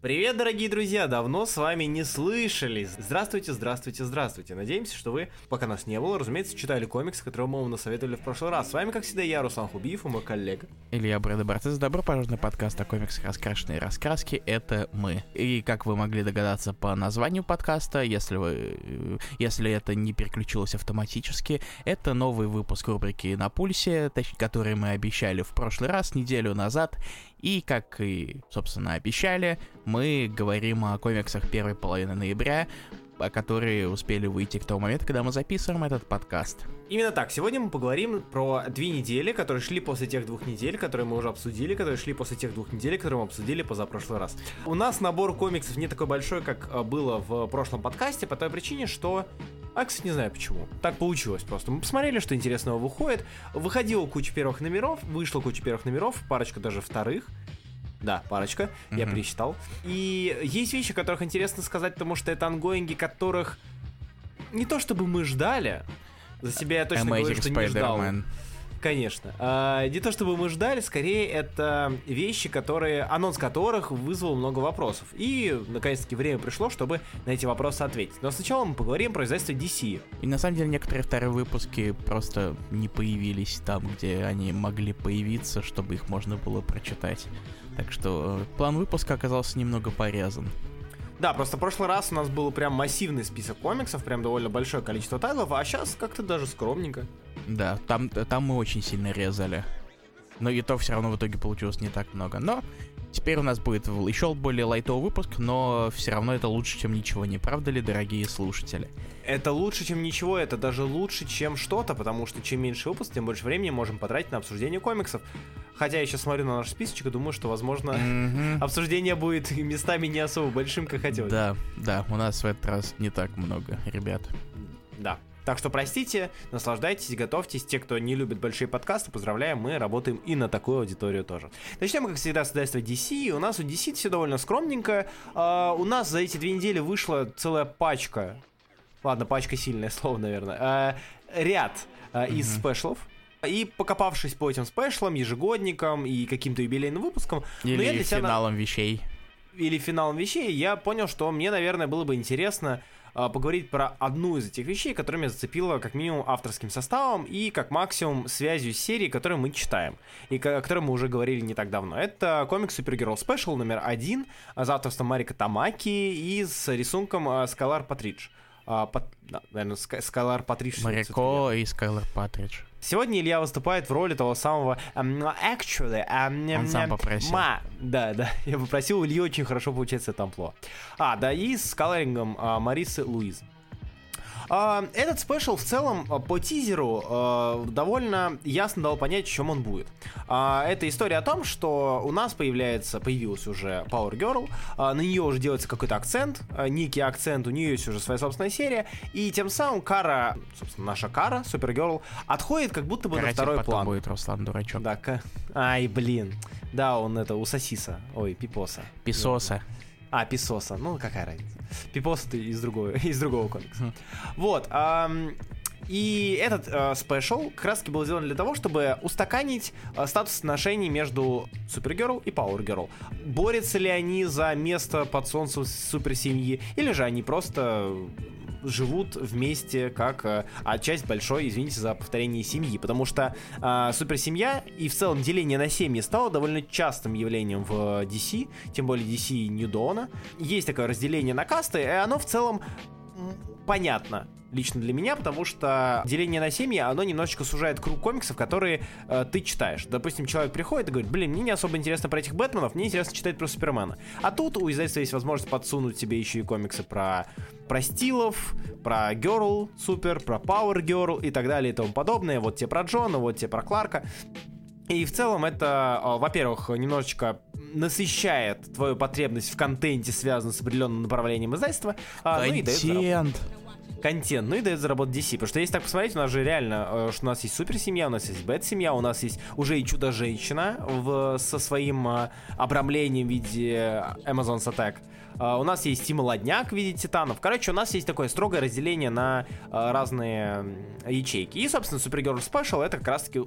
Привет, дорогие друзья! Давно с вами не слышались. Здравствуйте, здравствуйте, здравствуйте. Надеемся, что вы, пока нас не было, разумеется, читали комикс, который мы вам насоветовали в прошлый раз. С вами, как всегда, я, Руслан Хубиев, и мой коллега. Илья Брэда Бартес. Добро пожаловать на подкаст о комиксах «Раскрашенные раскраски». Это мы. И, как вы могли догадаться по названию подкаста, если вы, если это не переключилось автоматически, это новый выпуск рубрики «На пульсе», который мы обещали в прошлый раз, неделю назад. И, как и, собственно, обещали, мы говорим о комиксах первой половины ноября, которые успели выйти к тому моменту, когда мы записываем этот подкаст. Именно так. Сегодня мы поговорим про две недели, которые шли после тех двух недель, которые мы уже обсудили, которые шли после тех двух недель, которые мы обсудили позапрошлый раз. У нас набор комиксов не такой большой, как э, было в прошлом подкасте, по той причине, что а, кстати, не знаю почему. Так получилось просто. Мы посмотрели, что интересного выходит. Выходила куча первых номеров, вышла куча первых номеров, парочка даже вторых. Да, парочка, mm-hmm. я пересчитал. И есть вещи, о которых интересно сказать, потому что это ангоинги, которых не то чтобы мы ждали. За себя я точно Amazing говорю, что не ждал. Конечно. А, не то чтобы мы ждали, скорее это вещи, которые, анонс которых вызвал много вопросов. И, наконец-таки, время пришло, чтобы на эти вопросы ответить. Но сначала мы поговорим про издательство DC. И на самом деле некоторые вторые выпуски просто не появились там, где они могли появиться, чтобы их можно было прочитать. Так что э, план выпуска оказался немного порезан. Да, просто в прошлый раз у нас был прям массивный список комиксов, прям довольно большое количество тайлов, а сейчас как-то даже скромненько. Да, там, там мы очень сильно резали. Но и то все равно в итоге получилось не так много. Но теперь у нас будет еще более лайтовый выпуск, но все равно это лучше, чем ничего, не правда ли, дорогие слушатели? Это лучше, чем ничего, это даже лучше, чем что-то, потому что чем меньше выпуск, тем больше времени можем потратить на обсуждение комиксов. Хотя я сейчас смотрю на наш списочек и думаю, что, возможно, mm-hmm. обсуждение будет местами не особо большим, как хотелось. Да, да, у нас в этот раз не так много, ребят. Да. Так что простите, наслаждайтесь, готовьтесь. Те, кто не любит большие подкасты, поздравляем, мы работаем и на такую аудиторию тоже. Начнем, как всегда, с издательства DC. У нас у DC все довольно скромненько. Uh, у нас за эти две недели вышла целая пачка. Ладно, пачка сильное слово, наверное. Uh, ряд mm-hmm. из спешлов. И покопавшись по этим спешлам, ежегодникам и каким-то юбилейным выпускам... Или ну, я для финалом себя... вещей. Или финалом вещей, я понял, что мне, наверное, было бы интересно а, поговорить про одну из этих вещей, которая меня зацепила как минимум авторским составом и как максимум связью с серией, которую мы читаем, и о которой мы уже говорили не так давно. Это комикс Supergirl Special номер один с авторством Марика Тамаки и с рисунком Скалар Патридж. Пат, да, наверное, Скалар Патридж. Марико и Скалар Патридж. Сегодня Илья выступает в роли того самого um, actually. Um, Он сам попросил. Ма, да, да, я попросил, у Ильи очень хорошо получается это амплуа. А, да, и с колорингом uh, Марисы Луиз. А, этот спешл в целом а, по тизеру а, довольно ясно дал понять, в чем он будет. Это история о том, что у нас появляется, появилась уже Power Girl, на нее уже делается какой-то акцент, некий акцент, у нее есть уже своя собственная серия, и тем самым Кара, собственно, наша Кара, Супергерл, отходит как будто бы Каратель на второй потом план. будет Руслан дурачок. Да, к... ай, блин. Да, он это у Сосиса, ой, Пипоса. Писоса. А, Писоса. Ну, какая разница. Пипоса ты из другого, из другого комикса. Вот. Эм, и этот э, спешл как раз был сделан для того, чтобы устаканить э, статус отношений между Супергерл и Пауэргерл. Борются ли они за место под солнцем суперсемьи, или же они просто живут вместе как э, а часть большой, извините за повторение, семьи. Потому что э, суперсемья и в целом деление на семьи стало довольно частым явлением в DC, тем более DC New Dawn. Есть такое разделение на касты, и оно в целом понятно лично для меня, потому что деление на семьи, оно немножечко сужает круг комиксов, которые э, ты читаешь. Допустим, человек приходит и говорит, блин, мне не особо интересно про этих Бэтменов, мне интересно читать про Супермена. А тут у издательства есть возможность подсунуть себе еще и комиксы про, про Стилов, про Герл Супер, про Пауэр Герл и так далее и тому подобное. Вот те про Джона, вот те про Кларка. И в целом это, э, во-первых, немножечко насыщает твою потребность в контенте, связанном с определенным направлением издательства. А, Контент. Ну, и контент, ну и дает заработать DC. Потому что если так посмотреть, у нас же реально, э, что у нас есть супер-семья, у нас есть бэт-семья, у нас есть уже и чудо-женщина в, со своим а, обрамлением в виде Amazon's Attack. У нас есть Тима Ладняк в виде Титанов. Короче, у нас есть такое строгое разделение на разные ячейки. И, собственно, Supergirl Special это как раз-таки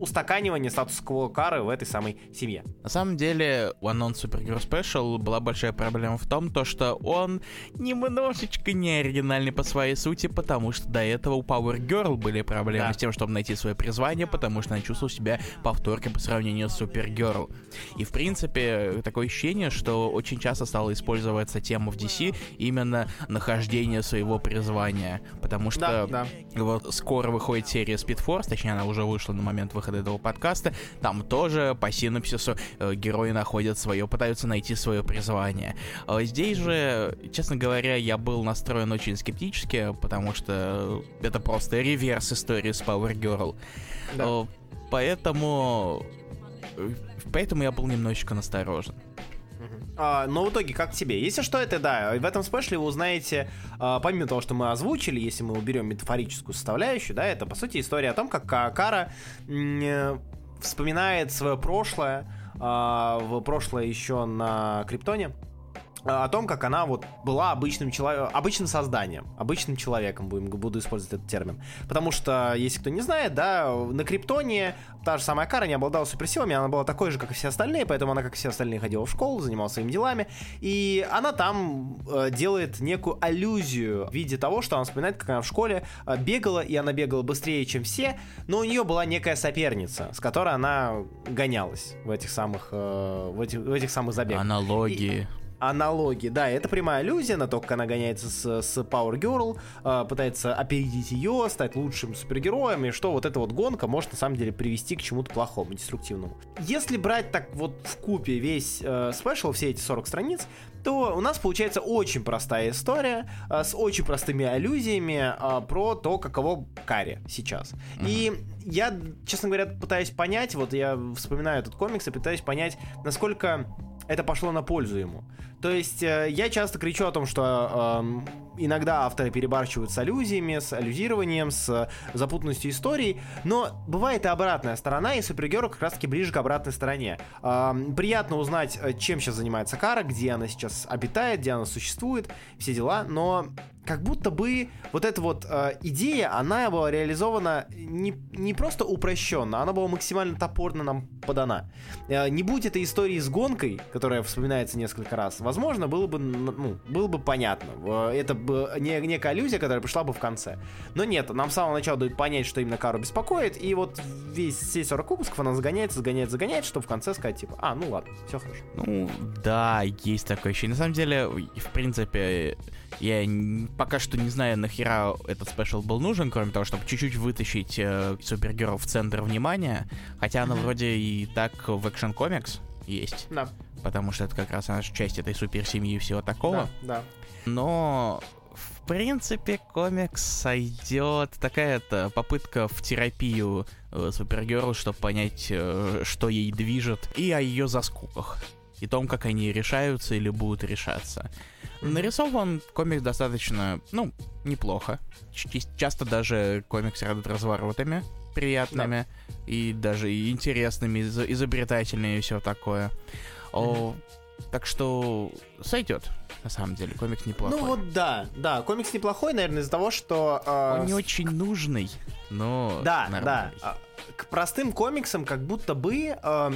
устаканивание статус-кво Кары в этой самой семье. На самом деле, у анонс Superhero Special была большая проблема в том, то, что он немножечко не оригинальный по своей сути, потому что до этого у Power Girl были проблемы да. с тем, чтобы найти свое призвание, потому что она чувствовала себя повторкой по сравнению с Supergirl. И, в принципе, такое ощущение, что очень часто стала использоваться тема в DC именно нахождение своего призвания, потому что да, да. вот скоро выходит серия Speed Force, точнее, она уже вышла на момент выхода этого подкаста, там тоже по синопсису э, герои находят свое, пытаются найти свое призвание. А здесь же, честно говоря, я был настроен очень скептически, потому что это просто реверс истории с Power Girl. Да. Э, поэтому... Э, поэтому я был немножечко насторожен. А, но в итоге, как тебе? Если что, это да, в этом спешле вы узнаете, а, помимо того, что мы озвучили, если мы уберем метафорическую составляющую, да, это, по сути, история о том, как Кара э, вспоминает свое прошлое, а, в прошлое еще на Криптоне, о том, как она вот была обычным человеком, обычным созданием, обычным человеком, будем, буду использовать этот термин. Потому что, если кто не знает, да, на Криптоне та же самая Кара не обладала суперсилами, она была такой же, как и все остальные, поэтому она, как и все остальные, ходила в школу, занималась своими делами, и она там э, делает некую аллюзию в виде того, что она вспоминает, как она в школе э, бегала, и она бегала быстрее, чем все, но у нее была некая соперница, с которой она гонялась в этих самых, э, в этих, в этих самых забегах. Аналогии. И, аналоги. Да, это прямая аллюзия на то, как она гоняется с, с Power Girl, э, пытается опередить ее, стать лучшим супергероем, и что вот эта вот гонка может на самом деле привести к чему-то плохому, деструктивному. Если брать так вот в купе весь э, спешл, все эти 40 страниц, то у нас получается очень простая история э, с очень простыми аллюзиями э, про то, каково Карри сейчас. Mm-hmm. И я, честно говоря, пытаюсь понять, вот я вспоминаю этот комикс и пытаюсь понять, насколько это пошло на пользу ему. То есть э, я часто кричу о том, что э, иногда авторы перебарщивают с аллюзиями, с аллюзированием, с запутанностью истории, но бывает и обратная сторона, и Супергерл как раз таки ближе к обратной стороне. Э, приятно узнать, э, чем сейчас занимается Кара, где она сейчас обитает, где она существует, все дела, но как будто бы вот эта вот э, идея, она была реализована не, не просто упрощенно, она была максимально топорно нам подана. Э, не будь этой истории с гонкой, которая вспоминается несколько раз, возможно, было бы, ну, было бы понятно. Э, это бы не, некая аллюзия, которая пришла бы в конце. Но нет, нам с самого начала дают понять, что именно Кару беспокоит, и вот весь все 40 выпусков она загоняется, загоняет, загоняет, чтобы в конце сказать, типа, а, ну ладно, все хорошо. Ну, да, есть такое ощущение. На самом деле, в принципе, я пока что не знаю, нахера этот спешл был нужен, кроме того, чтобы чуть-чуть вытащить э, супергероев в центр внимания. Хотя оно вроде и так в Action Comics есть. Да. Потому что это как раз наша часть этой суперсемьи и всего такого. Да, да. Но в принципе, комикс сойдет. Такая-то попытка в терапию э, Супергерл, чтобы понять, э, что ей движет, и о ее заскуках. И том, как они решаются или будут решаться. Нарисован комикс достаточно, ну, неплохо. Ч- часто даже комикс радует разворотами приятными да. и даже интересными, из- изобретательными и все такое. О, так что сойдет, на самом деле, комикс неплохой. Ну вот да, да, комикс неплохой, наверное, из-за того, что... Э... Он не очень нужный, но... Да, нормальный. да. К простым комиксам как будто бы, э,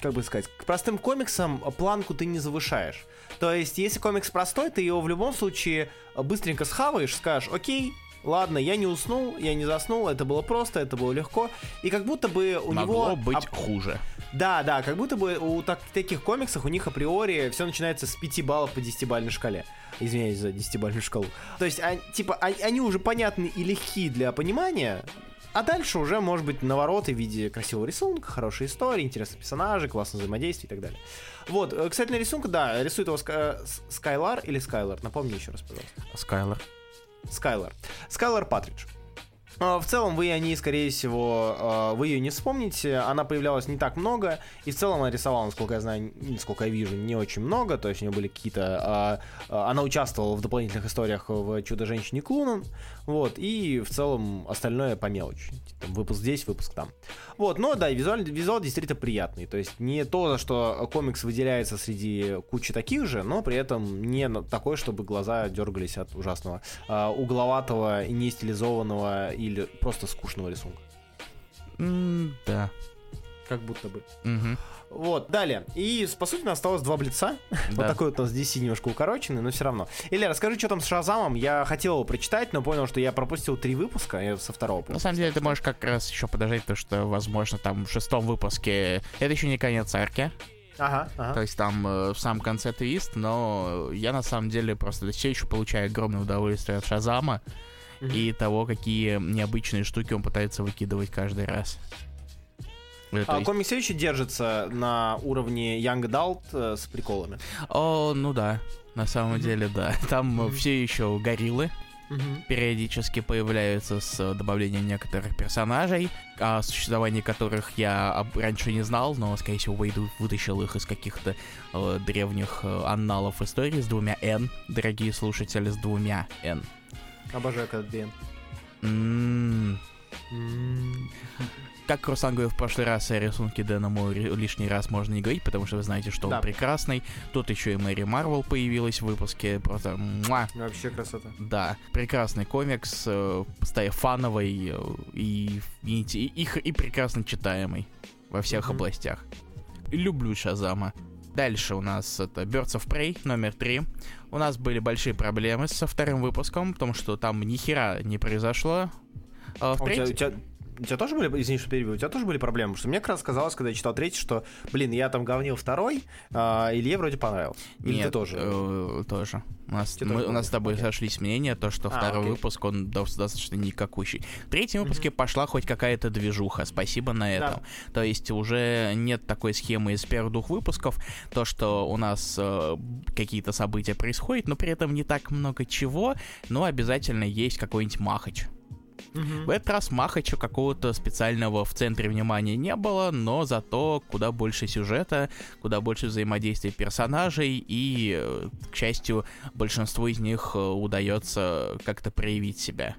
как бы сказать, к простым комиксам планку ты не завышаешь. То есть, если комикс простой, ты его в любом случае быстренько схаваешь, скажешь, окей, ладно, я не уснул, я не заснул, это было просто, это было легко. И как будто бы у Могло него... быть ап... хуже. Да, да, как будто бы у так, таких комиксах у них априори все начинается с 5 баллов по 10-бальной шкале. Извиняюсь за 10-бальную шкалу. То есть, а, типа, а, они уже понятны и легки для понимания, а дальше уже, может быть, навороты в виде красивого рисунка, хорошей истории, интересных персонажей, классного взаимодействия и так далее. Вот, э, кстати, на рисунка, да, рисует его Скайлар или Скайлар? Напомни еще раз, пожалуйста. Скайлар. Скайлар. Скайлар Патридж. А, в целом вы о ней, скорее всего, а, вы ее не вспомните. Она появлялась не так много. И в целом она рисовала, насколько я знаю, насколько я вижу, не очень много. То есть у нее были какие-то... А, она участвовала в дополнительных историях в «Чудо-женщине Клунан». Вот. И в целом остальное по мелочи. Там, выпуск здесь, выпуск там. Вот. Но да, визуал, визуал действительно приятный. То есть не то, за что комикс выделяется среди кучи таких же, но при этом не такой, чтобы глаза дергались от ужасного угловатого не стилизованного или просто скучного рисунка. М, Да. Как будто бы. Мгм. Вот, далее. И, по сути, у нас осталось два блица. Вот Да. такой вот у нас DC немножко укороченный, но все равно. Илья, расскажи, что там с Шазамом. Я хотел его прочитать, но понял, что я пропустил три выпуска, я со второго На просто. самом деле, ты можешь как раз еще подождать, то что, возможно, там в шестом выпуске это еще не конец арки. Ага, То ага. есть там э, в самом конце твист, но я на самом деле просто все еще получаю огромное удовольствие от Шазама И того, какие необычные штуки он пытается выкидывать каждый раз. Э, то А есть- комик все еще держится на уровне Young Adult э, с приколами. О, ну да, на самом деле, да. Там все еще гориллы периодически появляются с добавлением некоторых персонажей, о существовании которых я об- раньше не знал, но, скорее всего, Уэйд вытащил их из каких-то э, древних э, анналов истории с двумя «Н», дорогие слушатели, с двумя «Н». Обожаю этот Бен. М, Как Руслан говорил в прошлый раз, о рисунке Дэна ри- лишний раз можно не говорить, потому что вы знаете, что Да. он прекрасный. Тут еще и Мэри Марвел появилась в выпуске, просто муа. Вообще красота. Да, прекрасный комикс, э, фановый э, и, и, и, и- и прекрасно читаемый во всех Мгм. областях. Люблю Шазама. Дальше у нас это Birds of Prey номер 3. У нас были большие проблемы со вторым выпуском, потому что там ни хера не произошло. А в А у, тебя, треть- у, тебя, у тебя тоже были, извини, что перебил, у тебя тоже были проблемы? Потому что мне как раз казалось, когда я читал третий, что, блин, я там говнил второй, а Илье вроде понравился. Или Нет, ты тоже? э, тоже. У нас, Тебе мы- тоже у нас с тобой окей. сошлись мнения, то, что А, второй окей. выпуск, он дос- достаточно никакущий. В третьем выпуске пошла хоть какая-то движуха, спасибо на этом. То есть уже нет такой схемы из первых двух выпусков, то, что у нас э, какие-то события происходят, но при этом не так много чего, но обязательно есть какой-нибудь махач. Мгм. В этот раз Махача какого-то специального в центре внимания не было, но зато куда больше сюжета, куда больше взаимодействия персонажей, и, э, к счастью, большинству из них э, удается как-то проявить себя.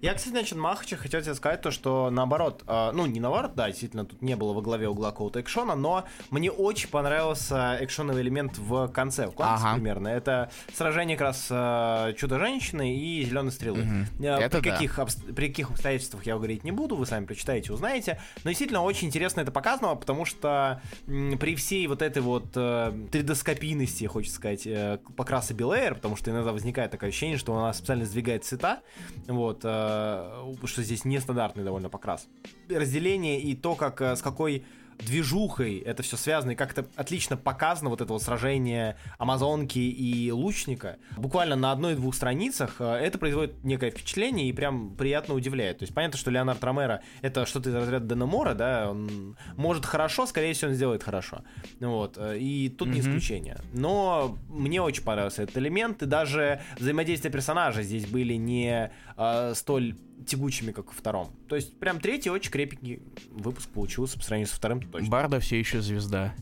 Я, кстати, насчет Махача хотел тебе сказать то, что наоборот, э, ну не наоборот, да, действительно, тут не было во главе угла какого-то экшона, но мне очень понравился экшоновый элемент в конце, в комиксе Ага. примерно. Это сражение как раз э, Чудо-женщины и Зеленой стрелы. Мгм. Э, Это при, да. каких обс- при каких обстоятельствах я говорить не буду, вы сами прочитаете, узнаете. Но действительно очень интересно это показано, потому что м, при всей вот этой вот э, 3D-скопийности, хочется сказать, э, покраса Белэйр, потому что иногда возникает такое ощущение, что она специально сдвигает цвета, вот, э, что здесь нестандартный довольно покрас. Разделение и то, как э, с какой движухой это все связано, и как это отлично показано, вот это вот сражение Амазонки и Лучника. Буквально на одной-двух страницах э, это производит некое впечатление и прям приятно удивляет. То есть понятно, что Леонард Ромеро это что-то из разряда Дэна Мора, да, он может хорошо, скорее всего, он сделает хорошо. Вот, э, и тут не Мгм. исключение. Но мне очень понравился этот элемент, и даже взаимодействия персонажей здесь были не э, столь тягучими, как во втором. То есть прям третий очень крепкий выпуск получился по сравнению со вторым точно. Барда все еще звезда.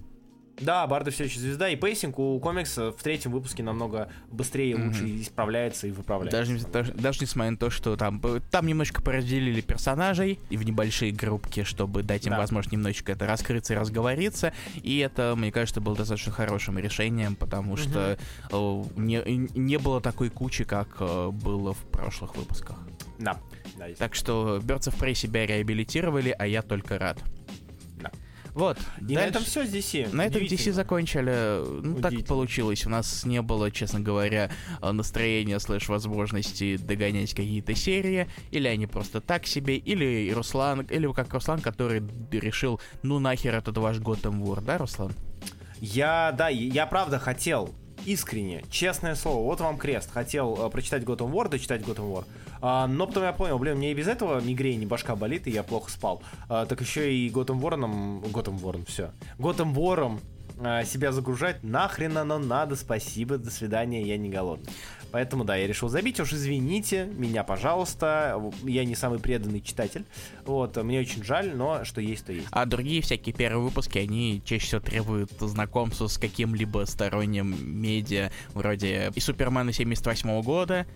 Да, Барда все еще звезда, и pacing у комикса в третьем выпуске намного быстрее и лучше исправляется и выправляется. Даже, даже, даже несмотря на то, что там, там немножко поразделили персонажей и в небольшие группки, чтобы дать им Да. возможность немножечко это раскрыться и разговориться. И это, мне кажется, было достаточно хорошим решением, потому что э, не, не было такой кучи, как э, было в прошлых выпусках. Да, есть. Так что Birds of Prey себя реабилитировали, а я только рад. Да. Вот. И на дальше- этом все с DC. на этом DC закончили. Ну, так получилось. У нас не было, честно говоря, э, настроения слэш возможности догонять какие-то серии. Или они просто так себе. Или Руслан, или как Руслан, который решил, ну нахер этот ваш Готэм War, да, Руслан? Я, да, я правда хотел искренне, честное слово, вот вам крест. Хотел э, прочитать Gotham War, дочитать Gotham War. А, но потом я понял, блин, мне и без этого мигрень, башка болит, и я плохо спал. А, так еще и Gotham War, Gotham War, все. Gotham War себя загружать нахрен оно надо, спасибо, до свидания, я не голодный. Поэтому, да, я решил забить, уж извините меня, пожалуйста, я не самый преданный читатель, вот, мне очень жаль, но что есть, то есть. А другие всякие первые выпуски, они чаще всего требуют знакомства с каким-либо сторонним медиа, вроде и Супермена 78 года,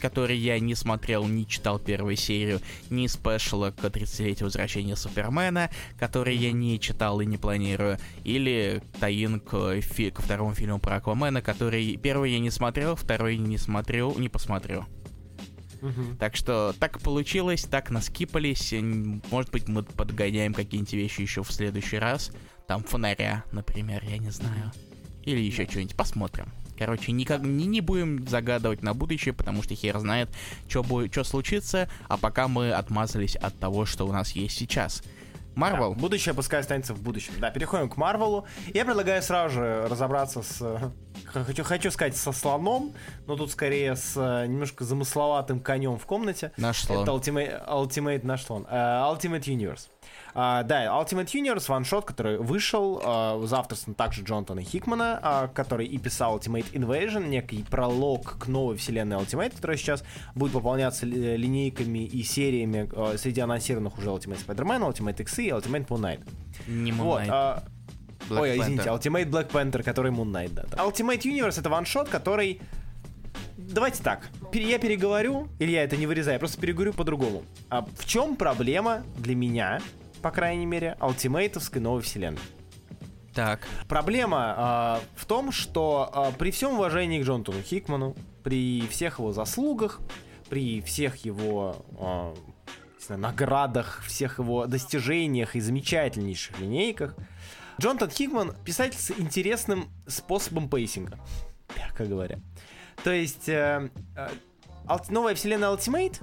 который я не смотрел, не читал первую серию, ни спешла к 30-летию возвращения Супермена, который я не читал и не планирую, или Таин к, фи- ко второму фильму про Аквамена, который первый я не смотрел, второй не смотрел, не посмотрел. Мгм. Так что так получилось, так наскипались. Может быть, мы подгоняем какие-нибудь вещи еще в следующий раз. Там фонаря, например, я не знаю. Или еще что-нибудь. Посмотрим. Короче, никак не, не будем загадывать на будущее, потому что хер знает, что будет, что случится, а пока мы отмазались от того, что у нас есть сейчас. Марвел. Да, будущее пускай останется в будущем. Да, переходим к Марвелу. Я предлагаю сразу же разобраться с... Хочу, хочу сказать, со слоном, но тут скорее с э, немножко замысловатым конем в комнате. Наш слон. Это Ultimate, Ultimate наш слон. Э, Ultimate Universe. А, да, Ultimate Universe ваншот, который вышел э, за авторством также Джонатана Хикмана, а, который и писал Ultimate Invasion, некий пролог к новой вселенной Ultimate, которая сейчас будет пополняться ли- линейками и сериями э, среди анонсированных уже Ultimate Spider-Man, Ultimate X и Ultimate Moon Knight. Не Moon Вот, Knight. а, Black Ой, извините, Panther. Ultimate Black Panther, который Moon Knight, да. Ultimate Universe это ваншот, который... Давайте так, я переговорю, или я это не вырезаю, я просто переговорю по-другому. А в чем проблема для меня, по крайней мере, ультимейтовской новой вселенной? Так. Проблема а, в том, что а, при всем уважении к Джонатану Хикману, при всех его заслугах, при всех его не знаю, наградах, всех его достижениях и замечательнейших линейках, Джонатан Хикман писатель с интересным способом пейсинга, мягко говоря. То есть э, э, новая вселенная Ultimate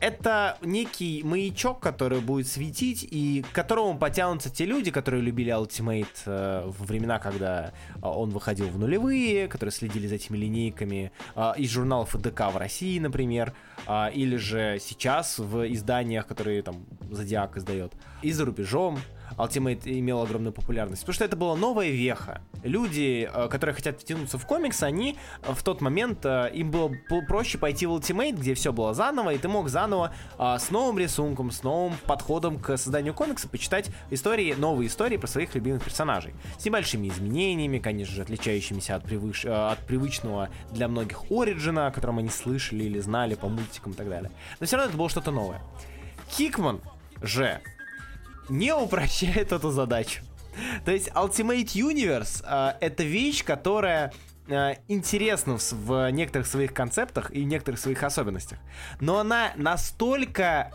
это некий маячок, который будет светить, и к которому потянутся те люди, которые любили Ultimate э, во времена, когда э, он выходил в нулевые, которые следили за этими линейками э, из журналов ФДК в России, например, э, или же сейчас в изданиях, которые там Зодиак издает, и за рубежом. Ultimate имел огромную популярность, потому что это была новая веха. Люди, э, которые хотят втянуться в комикс, они э, в тот момент, э, им было проще пойти в Ultimate, где все было заново, и ты мог заново с новым рисунком, с новым подходом к созданию комикса почитать истории, новые истории про своих любимых персонажей. С небольшими изменениями, конечно же, отличающимися от, привыш- от привычного для многих Ориджина, о котором они слышали или знали по мультикам и так далее. Но все равно это было что-то новое. Хикман же не упрощает эту задачу. То есть Ultimate Universe э, это вещь, которая э, интересна в, в некоторых своих концептах и некоторых своих особенностях. Но она настолько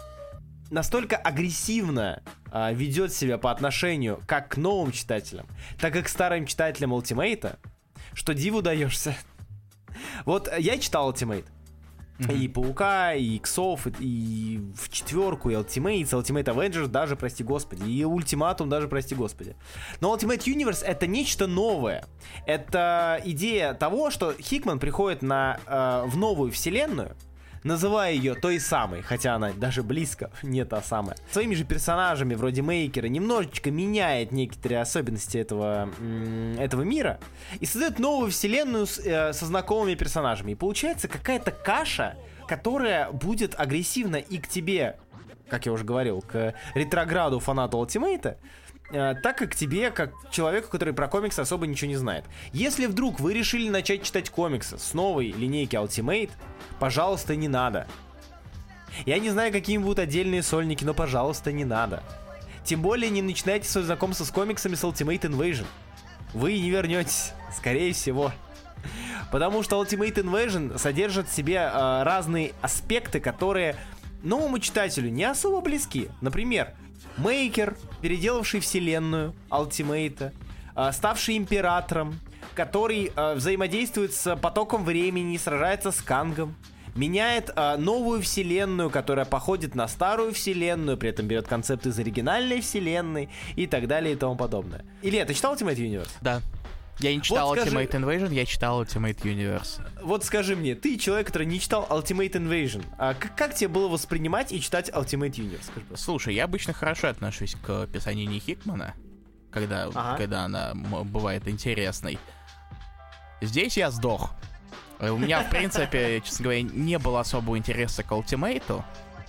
настолько агрессивно э, ведет себя по отношению как к новым читателям, так и к старым читателям Ultimate, что диву даешься. Вот я читал Ultimate. И Паука, и Иксов, и, и в четверку, и Ultimate, и Ultimate Avengers, даже, прости господи, и Ультиматум, даже, прости господи. Но Ultimate Universe это нечто новое. Это идея того, что Хикман приходит на, э, в новую вселенную, называя ее той самой, хотя она даже близко не та самая. Своими же персонажами, вроде Мейкера, немножечко меняет некоторые особенности этого, этого мира и создает новую вселенную с, э, со знакомыми персонажами. И получается какая-то каша, которая будет агрессивна и к тебе, как я уже говорил, к ретрограду Ультимейта, э, так и к тебе, как человеку, который про комиксы особо ничего не знает. Если вдруг вы решили начать читать комиксы с новой линейки Ultimate, пожалуйста, не надо. Я не знаю, какими будут отдельные сольники, но, пожалуйста, не надо. Тем более не начинайте свое знакомство с комиксами с Ultimate Invasion. Вы не вернетесь, скорее всего. Потому что Ultimate Invasion содержит в себе э, разные аспекты, которые новому читателю не особо близки. Например, Мейкер, переделавший вселенную Ультимейта, ставший императором, который э, взаимодействует с потоком времени, сражается с Кангом, меняет э, новую вселенную, которая походит на старую вселенную, при этом берет концепты из оригинальной вселенной и так далее и тому подобное. Илья, ты читал Ultimate Universe? Да. Я не читал скажи- Ultimate Invasion, я читал Ultimate Universe. Вот скажи мне, ты человек, который не читал Ultimate Invasion, а как, как тебе было воспринимать и читать Ultimate Universe? Скажи. Слушай, я обычно хорошо отношусь к писанию Хикмана, когда, Ага. когда она бывает интересной. Здесь я сдох. Э, У меня, в принципе, честно говоря, не было особого интереса к ультимейту,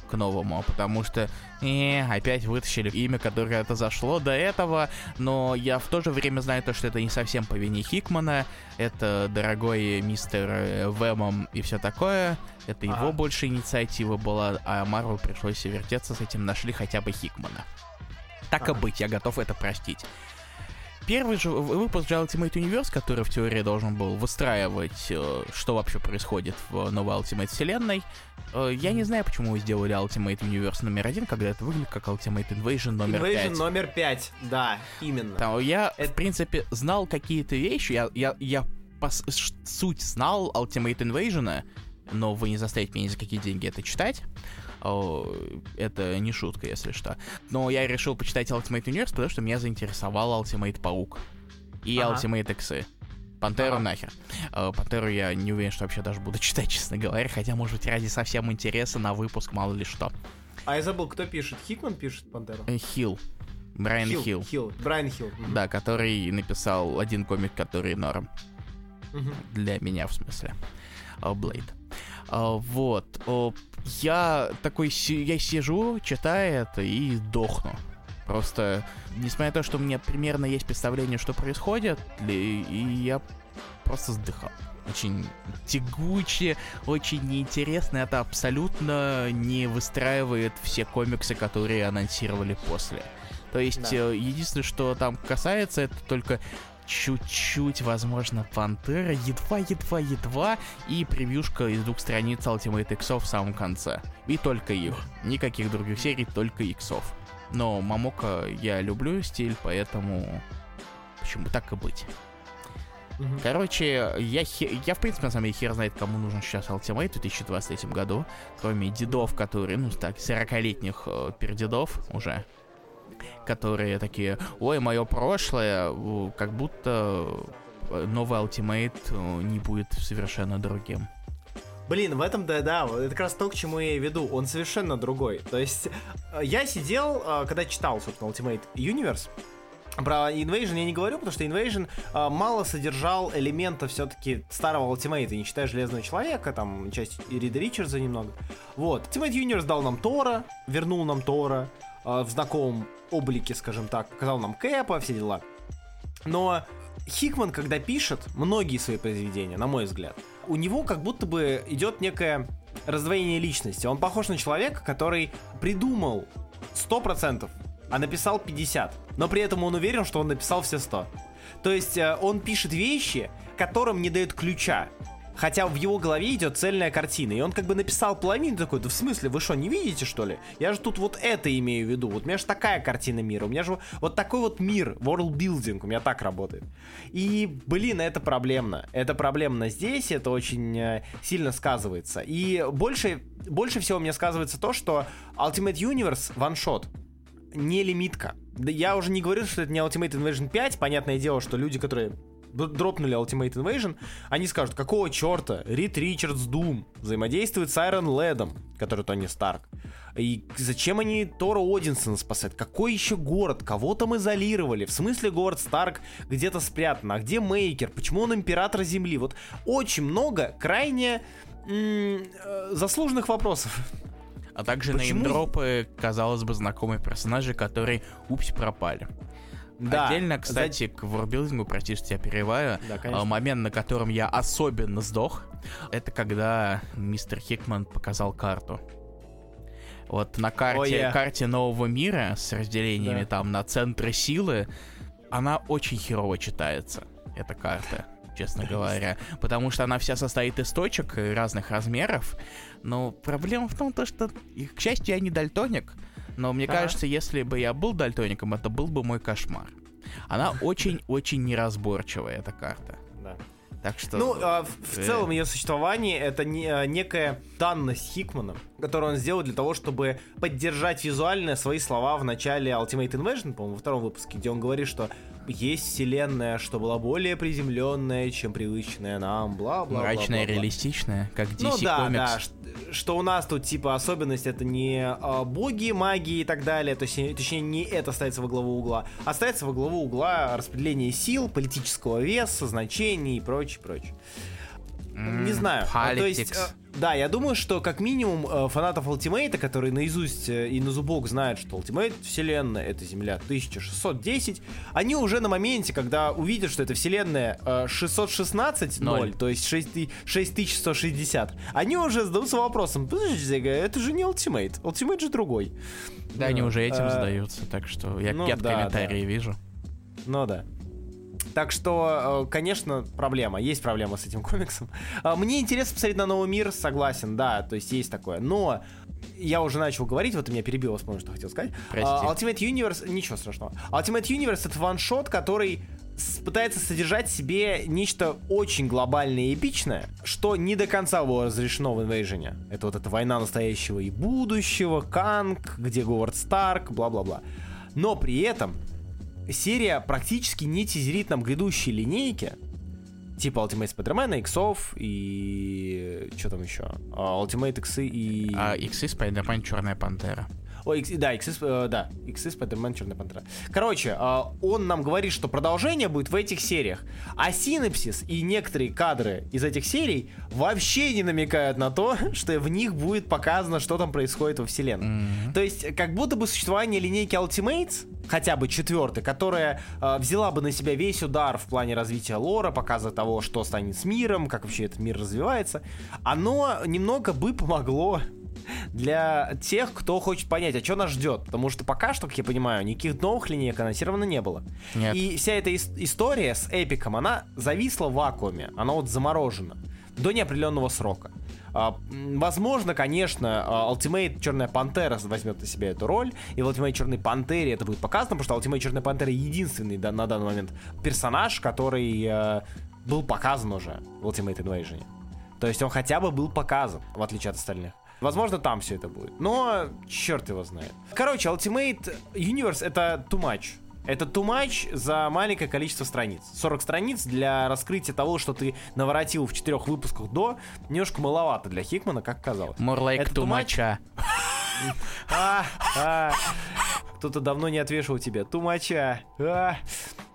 к новому, потому что э, опять вытащили имя, которое это зашло до этого, но я в то же время знаю то, что это не совсем по вине Хикмана, это дорогой мистер э, Вэмом и все такое, это его Ага. больше инициатива была, а Марвел пришлось вертеться с этим, нашли хотя бы Хикмана. Так и Ага. быть, я готов это простить. Первый же выпуск же Ultimate Universe, который в теории должен был выстраивать, э, что вообще происходит в новой Ultimate вселенной, э, я не знаю, почему вы сделали Ultimate Universe номер один, когда это выглядит как Ultimate Invasion номер Invasion пять. номер пять, да, именно. Там, я, Это- в принципе, знал какие-то вещи, я, я, я по суть знал Ultimate Invasion, но вы не заставите меня ни за какие деньги это читать. Это не шутка, если что. Но я решил почитать Ultimate Universe, потому что меня заинтересовал Ultimate Паук и Ага. Ultimate Иксы. Пантеру Ага. нахер. Э, Пантеру я не уверен, что вообще даже буду читать, честно говоря, хотя, может быть, ради совсем интереса на выпуск, мало ли что. А я забыл, кто пишет. Хикман пишет Пантеру? Э, Хилл. Брайан Хилл. Хилл. Брайан Хилл. Мгм. Да, который написал один комик, который норм. Мгм. Для меня, в смысле. Блейд. Вот. Я такой, я сижу, читаю это и дохну. Просто, несмотря на то, что у меня примерно есть представление, что происходит, и и я просто вздыхал. Очень тягуче, очень неинтересно. Это абсолютно не выстраивает все комиксы, которые анонсировали после. То есть, Да. э, единственное, что там касается, это только чуть-чуть, возможно, Пантера, едва-едва-едва, и превьюшка из двух страниц Ultimate Иксов в самом конце. И только их. Никаких других серий, только Иксов. Но Мамока я люблю стиль, поэтому... Почему так и быть? Короче, я, я в принципе, на самом деле, хер знает, кому нужен сейчас Ultimate в 2023 году, кроме дедов, которые, ну, так, 40-летних э, пердедов уже, которые такие, ой, мое прошлое, как будто э, новый Ultimate э, не будет совершенно другим. Блин, в этом, да, да, это как раз то, к чему я и веду. Он совершенно другой. То есть, э, я сидел, когда читал, собственно, Ultimate Universe, про Invasion я не говорю, потому что Invasion э, мало содержал элементов все-таки старого Ultimate, не считая Железного Человека, там часть Рида Ричардса немного. Вот. Ultimate Universe дал нам Тора, вернул нам Тора в знакомом облике, скажем так, показал нам Кэпа, все дела. Но Хикман, когда пишет многие свои произведения, на мой взгляд, у него как будто бы идет некое раздвоение личности. Он похож на человека, который придумал 100%, а написал 50. Но при этом он уверен, что он написал все 100. То есть э, он пишет вещи, которым не дают ключа. Хотя в его голове идет цельная картина. И он как бы написал половину такой, да в смысле, вы что, не видите, что ли? Я же тут вот это имею в виду. Вот у меня же такая картина мира. У меня же вот такой вот мир, world building, у меня так работает. И, блин, это проблемно. Это проблемно здесь, это очень э, сильно сказывается. И больше, больше всего мне сказывается то, что Ultimate Universe ваншот не лимитка. Да я уже не говорю, что это не Ultimate Invasion 5. Понятное дело, что люди, которые дропнули Ultimate Invasion, они скажут, какого черта Рид Ричардс Дум взаимодействует с Айрон Ледом, который Тони Старк. И зачем они Тора Одинсона спасают? Какой еще город? Кого там изолировали? В смысле город Старк где-то спрятан? А где Мейкер? Почему он император Земли? Вот очень много крайне м, э, заслуженных вопросов. А также Почему- неймдропы, казалось бы, знакомые персонажи, которые, упс, пропали. Да. Отдельно, кстати, к ворбилдингу, прости, что тебя перерываю, Да, а, конечно. момент, на котором я особенно сдох, это когда мистер Хикман показал карту. Вот на карте, Ой, я- карте нового мира с разделениями Да. там на центры силы, она очень херово читается, эта карта, честно говоря. Потому что она вся состоит из точек разных размеров. Но проблема в том, то, что, к счастью, я не дальтоник. Но мне Ага. кажется, если бы я был дальтоником, это был бы мой кошмар. Она очень-очень неразборчивая, эта карта. Да. Так что... Ну, а, в, в э, целом ее существование это не- а, некая данность Хикмана, которую он сделал для того, чтобы поддержать визуально свои слова в начале Ultimate Invasion, по-моему, во втором выпуске, где он говорит, что есть вселенная, что была более приземленная, чем привычная нам, бла-бла. мрачная, бла-бла-бла. реалистичная, как DC Ну да, Comics. да, ш- что у нас тут типа особенность это не а, боги, магии и так далее, то есть, э, точнее не это ставится во главу угла, а ставится во главу угла распределение сил, политического веса, значений и прочее, прочее. Не знаю. А, То есть, Politics. э, да, я думаю, что как минимум э, фанатов Ultimate а, которые наизусть э, и на зубок знают, что Ultimate вселенная это Земля 1610, они уже на моменте, когда увидят, что это вселенная э, 616 0, Ноль. то есть 6 ты- 6160, они уже зададутся вопросом, подождите, это же не Ultimate, Ultimate же другой. Да, они Ну, уже этим э, задаются, так что я, ну я в да, комментарии вижу. Ну да. Так что, э, конечно, проблема. Есть проблема с этим комиксом. А, Мне интересно посмотреть на новый мир, согласен, да, то есть есть такое. Но я уже начал говорить, вот ты меня перебил, вспомнил, что хотел сказать. Прости. А, Ultimate Universe, ничего страшного. Ultimate Universe это ваншот, который пытается содержать в себе нечто очень глобальное и эпичное, что не до конца было разрешено в Invasion. Это вот эта война настоящего и будущего, Канг, где Говард Старк, бла-бла-бла. Но при этом серия практически не тизерит нам грядущие линейки, типа Ultimate Spider-Man, Иксов и... что там еще? А, Ultimate Иксы и... А Иксы, Спайдермен, Черная Пантера. Ой, Икс- да, Иксы, э, да, Иксы, Спайдермен, Черная Пантера. Короче, э, он нам говорит, что продолжение будет в этих сериях, а синапсис и некоторые кадры из этих серий вообще не намекают на то, что в них будет показано, что там происходит во вселенной. То есть, как будто бы существование линейки Ultimates, хотя бы четвертой, которая э, взяла бы на себя весь удар в плане развития лора, показа того, что станет с миром, как вообще этот мир развивается, оно немного бы помогло для тех, кто хочет понять, а что нас ждет. Потому что пока что, как я понимаю, никаких новых линеек анонсировано не было. Нет. И вся эта ис- история с эпиком, она зависла в вакууме, она вот заморожена до неопределенного срока. А, возможно, конечно, а, Ultimate Черная Пантера возьмет на себя эту роль, и в Ultimate Черной Пантере это будет показано, потому что Ultimate Черная Пантера единственный да, на данный момент персонаж, который э, был показан уже в Ultimate Invasion. То есть он хотя бы был показан, в отличие от остальных. Возможно, там все это будет. Но черт его знает. Короче, Ultimate Universe это too much. Это too much за маленькое количество страниц. 40 страниц для раскрытия того, что ты наворотил в четырех выпусках до, немножко маловато для Хикмана, как казалось. More like Это too much. а. А. Кто-то давно не отвешивал тебе. Тумача. А.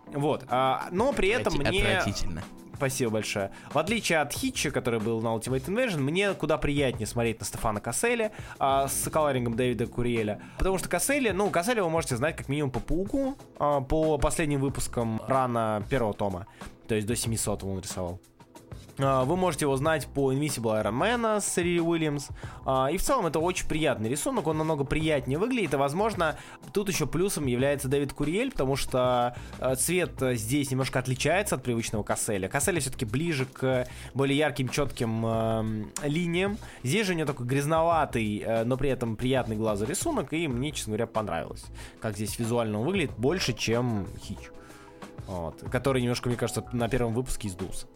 Вот. а, но при этом мне... Отвратительно. Спасибо большое. В отличие от Хитча, который был на Ultimate Invasion, мне куда приятнее смотреть на Стефана Касселя а, с колорингом Дэвида Куриэля. Потому что Касселли, ну, Касселя вы можете знать как минимум по Пауку, а, по последним выпускам рана первого тома. То есть до 700 он рисовал. А, Вы можете его знать по Invisible Iron Man с Рири Уильямс. А, И в целом это очень приятный рисунок, он намного приятнее выглядит. И, возможно, тут еще плюсом является Дэвид Курьель, потому что э, цвет э, здесь немножко отличается от привычного Касселя. Касселя все-таки ближе к более ярким, четким эм, линиям. Здесь же у него такой грязноватый, э, но при этом приятный глазу рисунок. И мне, честно говоря, понравилось, как здесь визуально он выглядит больше, чем Хич. Вот, который немножко, мне кажется, на первом выпуске издулся.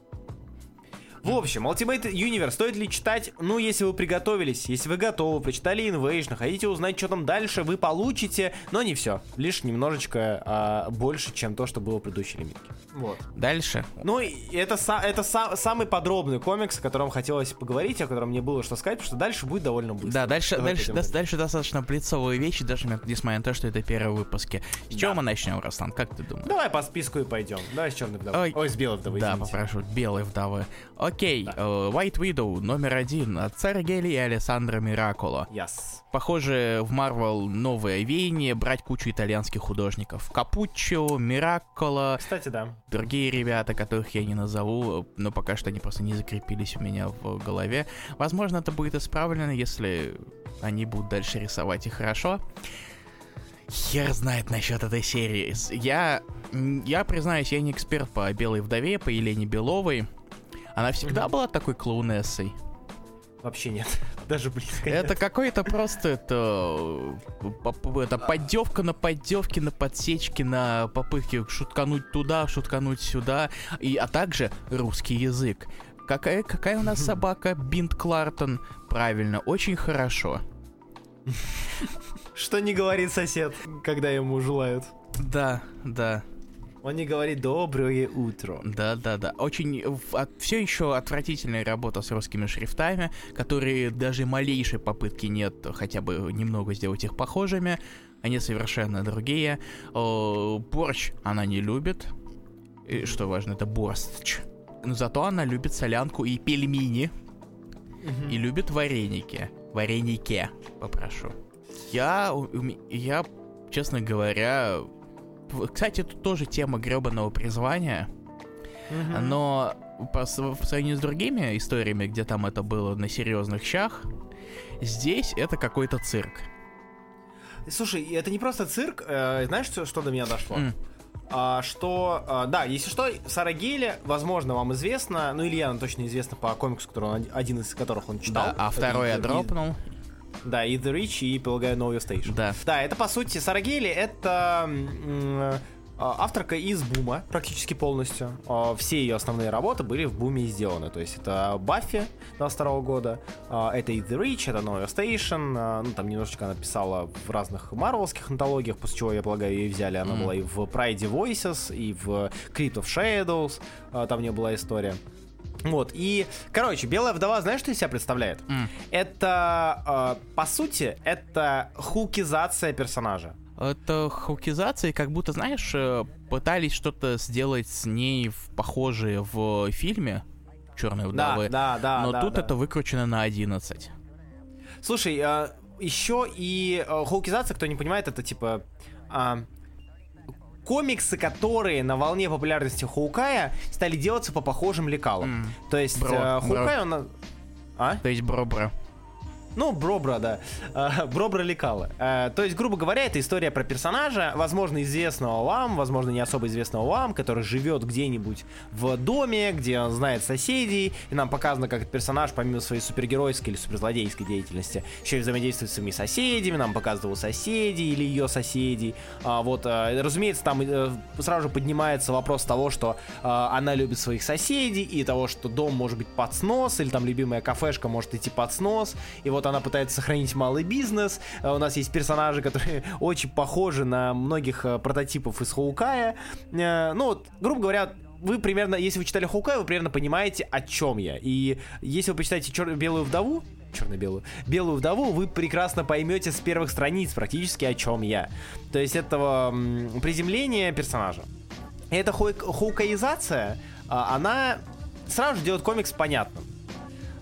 В общем, Ultimate Universe стоит ли читать? Ну, если вы приготовились, если вы готовы, прочитали Invasion, хотите узнать, что там дальше, вы получите, но не все. Лишь немножечко а, больше, чем то, что было в предыдущей лимитке. Вот. Дальше. Ну, это, са- это са- самый подробный комикс, о котором хотелось поговорить, о котором мне было что сказать, потому что дальше будет довольно быстро. Да, дальше, дальше, дос- дальше достаточно блицовые вещи, даже несмотря на то, что это первые выпуски. С чего мы начнем, Руслан? Как ты думаешь? Давай по списку и пойдем. Давай с черной вдовой. Ой. Ой, с белой вдовой, Да, извините. попрошу. Белой вдовы. Окей, э, White Widow номер один от Сары Гелли и Алессандро Мираколо. Yes. Похоже, в Marvel новое веяние брать кучу итальянских художников. Капуччо, Мираколо, Кстати, да. другие ребята, которых я не назову, но пока что они просто не закрепились у меня в голове. Возможно, это будет исправлено, если они будут дальше рисовать и хорошо. Хер знает насчет этой серии. Я, я признаюсь, я не эксперт по Белой Вдове, по Елене Беловой. Она всегда была такой клоунессой. Вообще нет. Даже близко нет. Это какой-то просто это, это поддевка на поддевке, на подсечке, на попытке шуткануть туда, шуткануть сюда, и, а также русский язык. Какая, какая у нас собака? Бинт Клартон. Правильно, очень хорошо. Что не говорит сосед, когда ему желают? Да, да, Он не говорит «доброе утро». да, да, да. Очень все еще отвратительная работа с русскими шрифтами, которые даже малейшей попытки нет хотя бы немного сделать их похожими. Они совершенно другие. О, борщ она не любит. И, что важно, это борщ. Но зато она любит солянку и пельмени. И любит вареники. Вареники, попрошу. Я, я, честно говоря... Кстати, тут тоже тема гребаного призвания. Но по, в сравнении с другими историями, где там это было на серьезных щах, здесь это какой-то цирк. Слушай, это не просто цирк. э, знаешь, что, что до меня дошло? М. а, что, а, да, если что, Сара Гейли, возможно, вам известно, ну, Ильяна точно известно по комиксу, который он, один из которых он читал. Да, а второй я дропнул. Да, и The Rich, и, полагаю, Know Your Station. Да. Да, это, по сути, Сара Гейли, это а, авторка из Бума практически полностью. А, Все ее основные работы были в Буме сделаны. То есть это Баффи 22 года, а, это и The Rich, это No Station. Ну, там немножечко она писала в разных марвелских антологиях, после чего, я полагаю, ее взяли. Она Мгм. была и в Pride Voices, и в Crypt of Shadows. Там у нее была история. Вот, и, короче, Белая вдова, знаешь, что из себя представляет? М. Это, э, по сути, это хукизация персонажа. Это хукизация, как будто, знаешь, э, пытались что-то сделать с ней в похожее в фильме Черной вдовы. Да, да, да. но да, тут да. это выкручено на 11. Слушай, а, еще и а, хоукизация, кто не понимает, это типа а, комиксы, которые на волне популярности Хоукая стали делаться по похожим лекалам. М. То есть Бро, бро. Хоукай, он... на- А? То есть бро-бро. Ну, Бробра, да. А, Бробра лекала. А, То есть, грубо говоря, это история про персонажа, возможно, известного вам, возможно, не особо известного вам, который живет где-нибудь в доме, где он знает соседей, и нам показано, как этот персонаж, помимо своей супергеройской или суперзлодейской деятельности, еще и взаимодействует с своими соседями, нам показывают его соседей или ее соседей. А, Вот, а, разумеется, там э, сразу же поднимается вопрос того, что она любит своих соседей, и того, что дом может быть под снос, или там любимая кафешка может идти под снос, и вот она пытается сохранить малый бизнес. А У нас есть персонажи, которые очень похожи на многих э, прототипов из Хоукая. Э, Ну, вот, грубо говоря, вы примерно, если вы читали Хоукая, вы примерно понимаете, о чем я. И если вы почитаете чер- Белую вдову, черно-белую, белую вдову, вы прекрасно поймете с первых страниц практически, о чем я. То есть этого приземления персонажа. Эта хоукаизация, а, она сразу же делает комикс понятным.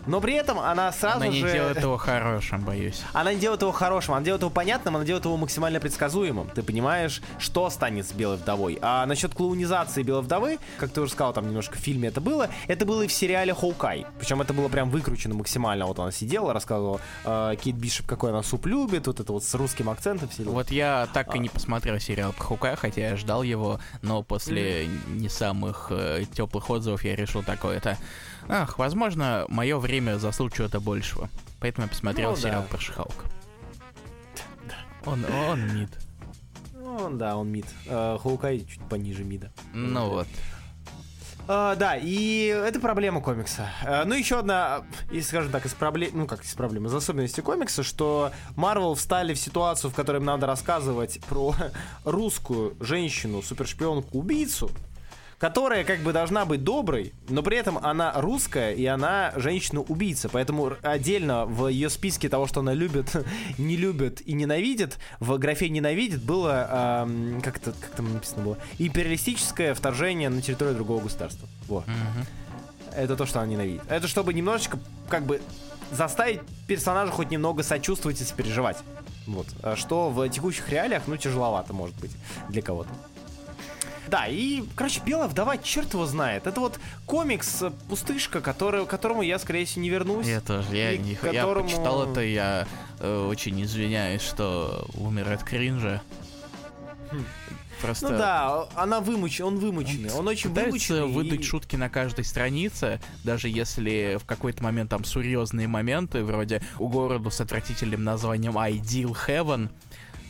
Но при этом она сразу Она не же... делает его хорошим, боюсь. Она не делает его хорошим, она делает его понятным, она делает его максимально предсказуемым. Ты понимаешь, что станет с Белой Вдовой. А насчет клоунизации Белой Вдовы, как ты уже сказал, там немножко в фильме это было, это было и в сериале Хоукай. Причем это было прям выкручено максимально. Вот она сидела, рассказывала э, Кейт Бишоп, какой она суп любит, вот это вот с русским акцентом все. Вот я так и А. не посмотрел сериал про Хукая, хотя я ждал его, но после не самых э, теплых отзывов я решил такое это. Ах, возможно, мое время заслужит чего-то большего. Поэтому я посмотрел Ну, сериал да. про Шихалка. Он, он мид. Ну, да, он мид. Э, Хоукай чуть пониже мида. Ну вот. А, да, и это проблема комикса. А, ну, еще одна, из, скажем так, из проблем, ну, как из проблем, из особенностей комикса, что Marvel встали в ситуацию, в которой им надо рассказывать про русскую женщину, супершпионку-убийцу, которая как бы должна быть доброй, но при этом она русская, и она женщина-убийца. Поэтому отдельно в ее списке того, что она любит, не любит и ненавидит, в графе ненавидит было, ам, как, это, как там написано было, империалистическое вторжение на территорию другого государства. Вот. Мгм. Это то, что она ненавидит. Это чтобы немножечко, как бы, заставить персонажа хоть немного сочувствовать и сопереживать. Вот. А Что в текущих реалиях, ну, тяжеловато, может быть, для кого-то. Да, и, короче, Белая вдова, черт его знает. Это вот комикс, э, пустышка, который, которому я, скорее всего, не вернусь. Я тоже, я, не, которому- я почитал это, я э, очень извиняюсь, что умер от кринжа. Хм. Просто Ну да, она вымучен, он вымученный, он очень пытается вымученный. выдать и- шутки на каждой странице, даже если в какой-то момент там серьезные моменты, вроде у города с отвратительным названием Ideal Heaven,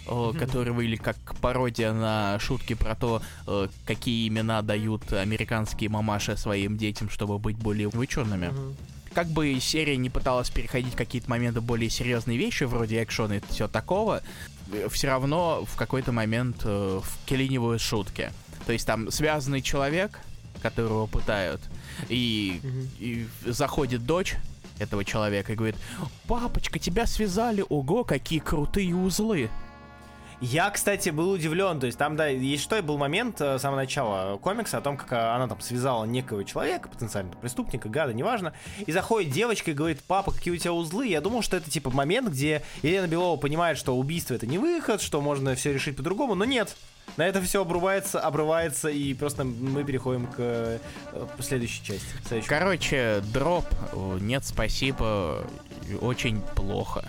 э, который или как пародия на шутки про то, э, какие имена дают американские мамаши своим детям, чтобы быть более вычурными. Как бы серия не пыталась переходить какие-то моменты более серьезные вещи, вроде экшона и все такого, все равно в какой-то момент э, вклинивают шутки. То есть там связанный человек, которого пытают, и, и заходит дочь этого человека и говорит, папочка, тебя связали, ого, какие крутые узлы. Я, кстати, был удивлен. То есть там, да, есть что, и был момент э, с самого начала комикса о том, как э, она там связала некого человека, потенциально преступника, гада, неважно, и заходит девочка и говорит, папа, какие у тебя узлы? Я думал, что это типа момент, где Елена Белова понимает, что убийство это не выход, что можно все решить по-другому, но нет. На это все обрубается, обрывается, и просто мы переходим к э, следующей части. Следующей. Короче, дроп, нет, спасибо, очень плохо.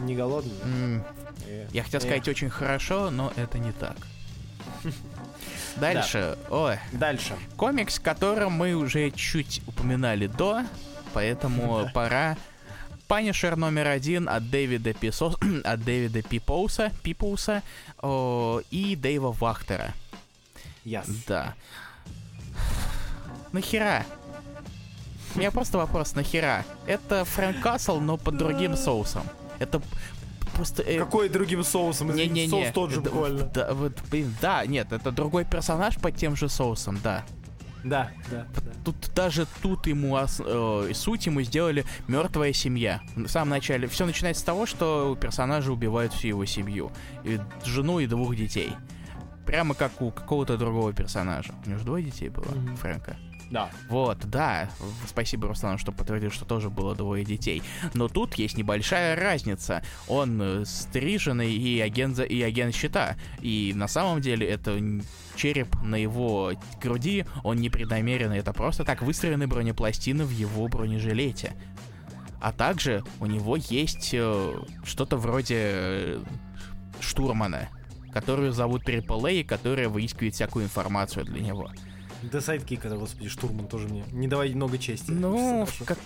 Не голодный? Э, Я хотел сказать очень хорошо, но это не так. Дальше, ой, Дальше. комикс, которым мы уже чуть упоминали до, поэтому Да. пора. Панишер номер один от Дэвида Писо... от Дэвида Пипоуса, Пипоуса о, и Дэйва Вахтера. Яс. Да. Нахера? У меня просто вопрос, нахера? Это Фрэнк Касл, но под другим соусом. Это просто... э, Какой другим соусом? Извини, Не-не-не. Соус тот же Это- буквально. Да, вот, блин, да, нет, это другой персонаж под тем же соусом, да. Да, да, да. Тут даже тут ему э, суть ему сделали мертвая семья. В самом начале все начинается с того, что у персонажа убивают всю его семью. И жену и двух детей. Прямо как у какого-то другого персонажа. У него же двое детей было, Мгм. Фрэнка. Да. Вот, да. Спасибо, Руслан, что подтвердил, что тоже было двое детей. Но тут есть небольшая разница. Он э, стриженный и агент, за- и агент щита. И на самом деле это череп на его груди, он непреднамеренный. Это просто так выстроены бронепластины в его бронежилете. А также у него есть э, что-то вроде э, штурмана, которую зовут Triple которая выискивает всякую информацию для него. Да sidekick это, господи, штурман тоже мне. Не давай много чести. Ну, как,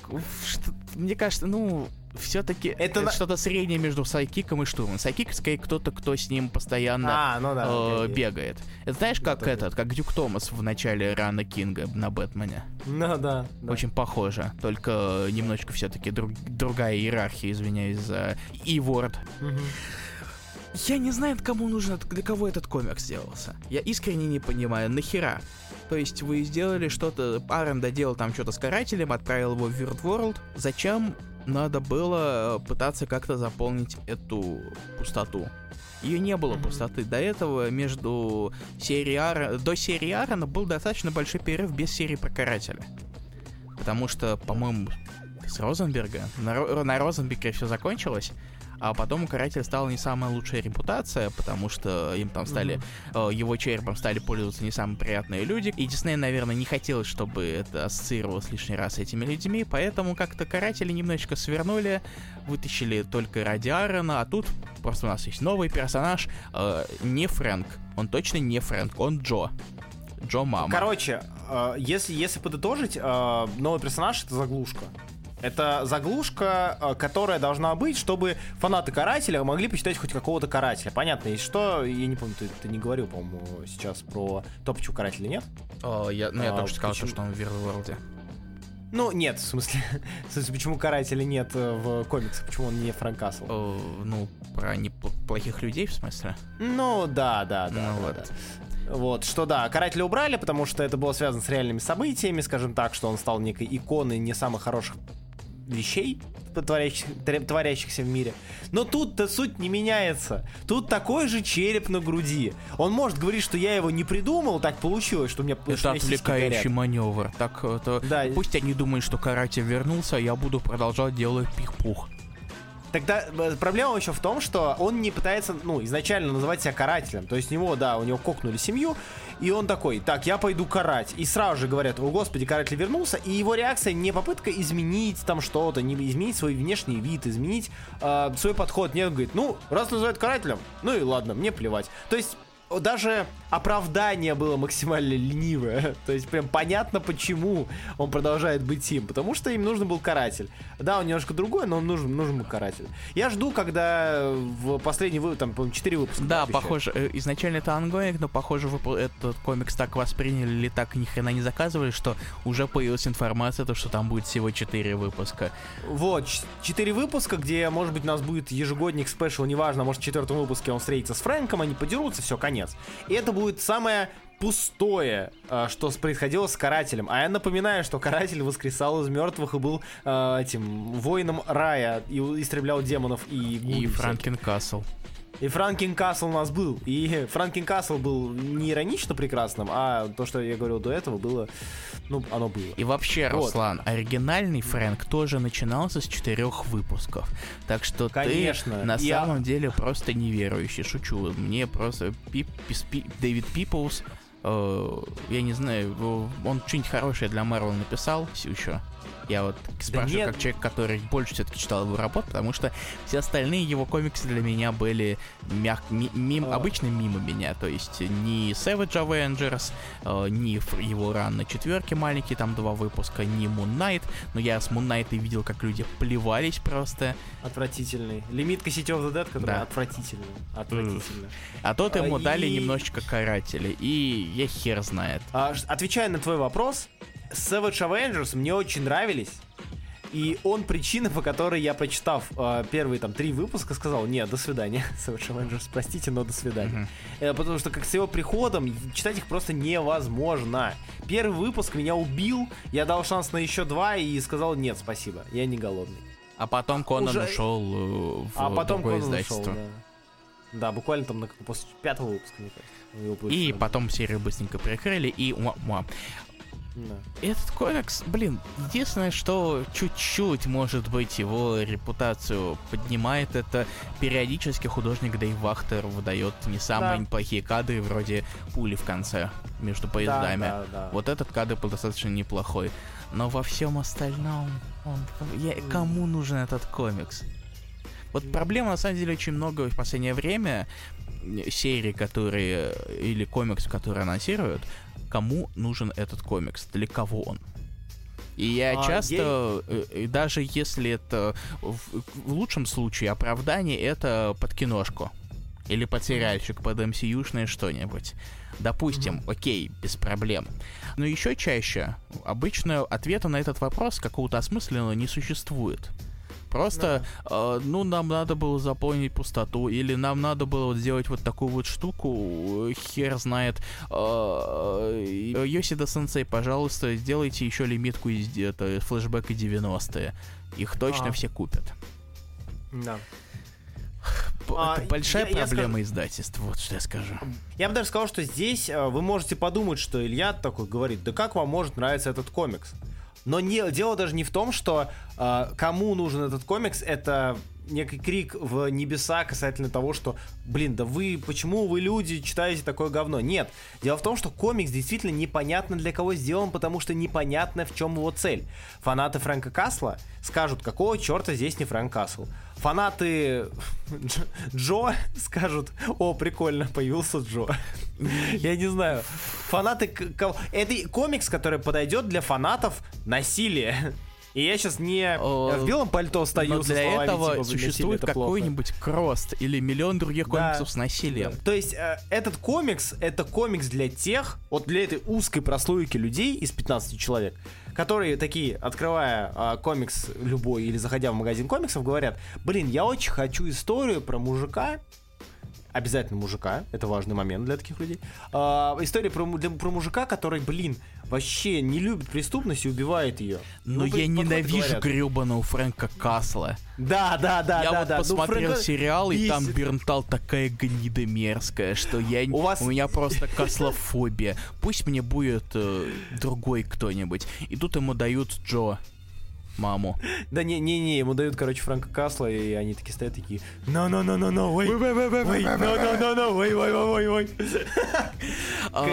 что- мне кажется, ну, все-таки Это это, что-то среднее между сайдкиком и штурманом. Sidekick, скорее, кто-то, кто с ним постоянно А, ну да. э, окей, бегает. Это знаешь, как да, этот, как Дюк Томас в начале рана Кинга на Бэтмене. Ну да. да. Очень похоже, только немножечко все-таки другая иерархия, извиняюсь за. Мгм. Я не знаю, кому нужен, для кого этот комикс сделался. Я искренне не понимаю, нахера? То есть вы сделали что-то, Аарон доделал там что-то с карателем, отправил его в Weird World. Зачем надо было э, пытаться как-то заполнить эту пустоту? Ее не было Мгм. пустоты. До этого между серией Аарона... До серии Аарона был достаточно большой перерыв без серии про карателя. Потому что, по-моему, с Розенберга, на, Ро- на Розенберге все закончилось, а потом у карателя стала не самая лучшая репутация, потому что им там стали, э, его черепом стали пользоваться не самые приятные люди. И Дисней, наверное, не хотелось, чтобы это ассоциировалось лишний раз с этими людьми, поэтому как-то каратели немножечко свернули, вытащили только ради Аарона, а тут просто у нас есть новый персонаж, э, не Фрэнк. Он точно не Фрэнк, он Джо. Джо Мама. Короче, э, если, если подытожить, новый персонаж это заглушка. Это заглушка, э, которая должна быть, чтобы фанаты карателя могли почитать хоть какого-то карателя. Понятно, и что, я не помню, ты, ты не говорил, по-моему, сейчас про то, почему карателя нет? О, я, ну, я А, только сказал, почему? что он в Верворлде. Ну, нет, в смысле, в смысле, почему карателя нет э, в комиксах, почему он не Фрэнк Касл? Э, ну, про неплохих людей, в смысле? Ну, да, да, да. Ну да, вот. да. Вот, что да, карателя убрали, потому что это было связано с реальными событиями, скажем так, что он стал некой иконой не самых хороших вещей, творящих- творя- творящихся в мире. Но тут-то суть не меняется. Тут такой же череп на груди. Он может говорить, что я его не придумал, так получилось, что у меня что Это сиськи отвлекающий маневр. Так, это... Да. Пусть они думают, что каратель вернулся, а я буду продолжать делать пих-пух. Тогда э, проблема еще в том, что он не пытается, ну, изначально называть себя карателем. То есть у него, да, у него кокнули семью, и он такой, так, я пойду карать. И сразу же говорят, о господи, каратель вернулся, и его реакция не попытка изменить там что-то, не изменить свой внешний вид, изменить э, свой подход. Нет, он говорит, ну, раз называют карателем, ну и ладно, мне плевать. То есть даже оправдание было максимально ленивое. То есть прям понятно, почему он продолжает быть им. Потому что им нужен был каратель. Да, он немножко другой, но он нужен, нужен был каратель. Я жду, когда в последний выпуск, там, по-моему, 4 выпуска. Да, похоже, э, изначально это ongoing, но похоже, этот комикс так восприняли или так ни хрена не заказывали, что уже появилась информация, то, что там будет всего 4 выпуска. Вот, ч- 4 выпуска, где, может быть, у нас будет ежегодник special, неважно, может, в четвертом выпуске он встретится с Фрэнком, они подерутся, все, конец. И это будет самое пустое, э, что происходило с карателем. А я напоминаю, что каратель воскресал из мертвых и был э, этим воином рая и истреблял демонов и И. Franken Castle. И Франкин Касл у нас был. И Франкин Касл был не иронично прекрасным, а то, что я говорил до этого, было... Ну, оно было. И вообще, Вот. Руслан, оригинальный Фрэнк тоже начинался с четырех выпусков. Так что Конечно. ты на Я- самом деле просто неверующий. Шучу. Мне просто Пип- Пис- Пи- Дэвид Пиплс э, я не знаю, он что-нибудь хорошее для Марвел написал еще? Я вот спрашиваю, нет. как человек, который больше все-таки читал его работу, потому что все остальные его комиксы для меня были мяг... ми- мим... А. обычно мимо меня. То есть ни Savage Avengers, э, ни его ран на четверке маленькие, там два выпуска, ни Moon Knight. Но я с Moon Knight и видел, как люди плевались просто. Отвратительный. Лимитка of the Dead, который Да. отвратительный. Отвратительный. А тот А, ему дали и- немножечко каратели. И я хер знает. А, отвечая на твой вопрос, Savage Avengers мне очень нравились. И он причина, по которой я, прочитав э, первые там три выпуска, сказал, нет, до свидания, Savage Avengers, простите, но до свидания. Мгм. Э, потому что как с его приходом читать их просто невозможно. Первый выпуск меня убил, я дал шанс на еще два и сказал, нет, спасибо, я не голодный. А потом Конан Уже- ушел э, в а потом другое Конан издательство. ушел, да. Да, буквально там на, после пятого выпуска, мне кажется. И потом серию быстренько прикрыли, и муа-муа. Да. Этот комикс, блин, единственное, что чуть-чуть, может быть, его репутацию поднимает, это периодически художник Дэйв Вахтер выдает не самые Да. плохие кадры, вроде пули в конце между поездами. Да, да, да. Вот этот кадр был достаточно неплохой. Но во всем остальном, он- я- кому нужен этот комикс? Вот проблема, на самом деле, очень много в последнее время э, серий, которые, или комикс, которые анонсируют, кому нужен этот комикс, для кого он. И я А, часто, э, э, даже если это в, в лучшем случае оправдание, это под киношку. Или под сериальчик, под MCU-шное что-нибудь. Допустим, окей, без проблем. Но еще чаще, обычно ответа на этот вопрос какого-то осмысленного не существует. Просто, э, ну, нам надо было заполнить пустоту, или нам надо было вот сделать вот такую вот штуку, э, хер знает. Э, Йосида Сенсей, пожалуйста, сделайте еще лимитку из это, флешбека 90-е. Их точно Ага. все купят. Да. А, Это большая я- я проблема издательства, вот что я скажу. Я бы даже сказал, что здесь э, вы можете подумать, что Илья такой говорит, да как вам может нравиться этот комикс? Но не, дело даже не в том, что э, кому нужен этот комикс, это некий крик в небеса касательно того, что, блин, да вы, почему вы люди читаете такое говно? Нет, дело в том, что комикс действительно непонятно для кого сделан, потому что непонятно в чем его цель. Фанаты Фрэнка Касла скажут, какого черта здесь не Фрэнк Касл. Фанаты Дж- Джо скажут, о, прикольно, появился Джо. Я не знаю. Фанаты... Это комикс, который подойдет для фанатов насилия. И я сейчас не О, в белом пальто стою Но для этого типа, «Блин, насилие существует это плохо». какой-нибудь крост или миллион других Да. комиксов с насилием. То есть э, этот комикс, это комикс для тех, вот для этой узкой прослойки людей из 15 человек, которые такие, открывая а, комикс любой или заходя в магазин комиксов, говорят, блин, я очень хочу историю про мужика, обязательно мужика, это важный момент для таких людей. А, история про, для- про мужика, который, блин, вообще не любит преступность и убивает ее. Но Ну, я ненавижу гребаного Фрэнка Касла. Да, да, да, я да, вот да. Ну, посмотрел Фрэнка сериал, и там бесит. Бернтал такая гнида мерзкая, что я... У вас- У меня просто каслофобия. Пусть мне будет э, другой кто-нибудь. И тут ему дают Джо, маму. Да не, не, не, ему дают, короче, Франка Касла, и они такие стоят такие, no, no, no, no, no, wait, wait, no, no, no, no, wait, wait, wait, wait, wait. А,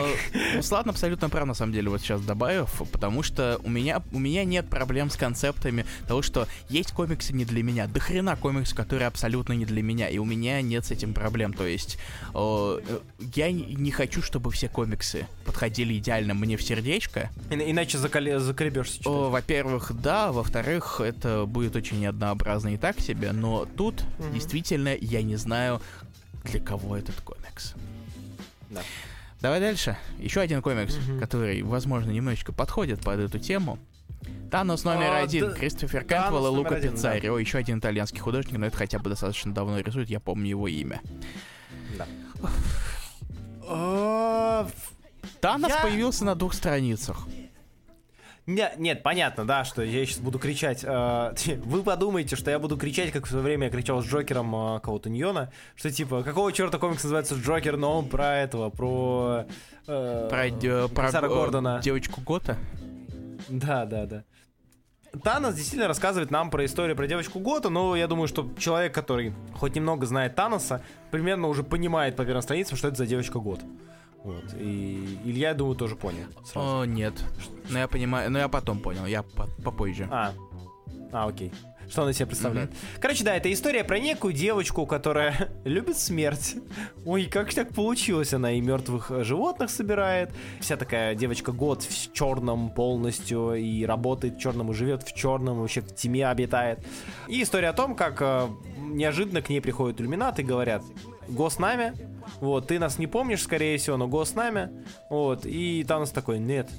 Руслан абсолютно прав, на самом деле, вот сейчас добавив, потому что у меня, у меня нет проблем с концептами того, что есть комиксы не для меня. До хрена комиксы, которые абсолютно не для меня, и у меня нет с этим проблем. То есть я не хочу, чтобы все комиксы подходили идеально мне в сердечко. Иначе заколе- заколебешься во-первых, да, во-вторых, это будет очень однообразно и так себе, но тут Мгм. действительно я не знаю, для кого этот комикс. Да. Давай дальше. Еще один комикс, Мгм. который, возможно, немножечко подходит под эту тему. Танос номер А, один, да- Кристофер Танос Кэмпбелл и Лука один, да. Пиццарио. Еще один итальянский художник, но это хотя бы достаточно давно рисует, я помню его имя. Да. А, Танос Я- появился на двух страницах. Не- Нет, понятно, да, что я сейчас буду кричать. э, Вы подумаете, что я буду кричать, как в свое время я кричал с Джокером э, кого-то Ньона, что типа, какого черта комикс называется Джокер, но он про этого, про... Про, э, про Сара Гордона. девочку Гота. Да, да, да. Танос действительно рассказывает нам про историю про девочку Гота, но я думаю, что человек, который хоть немного знает Таноса, примерно уже понимает по первым страницам, что это за девочка Гот. Вот. И Илья, я думаю, тоже понял. сразу. О, нет. Но я понимаю, но я потом понял, я по- попозже. А, а, окей. Что она себе представляет? Короче, да, это история про некую девочку, которая любит смерть. Ой, как так получилось? Она и мертвых э, животных собирает. Вся такая девочка год в черном полностью и работает в черном и живет в черном, вообще в тьме обитает. И история о том, как э, неожиданно к ней приходят иллюминаты и говорят, го с нами, вот, ты нас не помнишь, скорее всего, но го с нами, вот, и Танос такой, нет,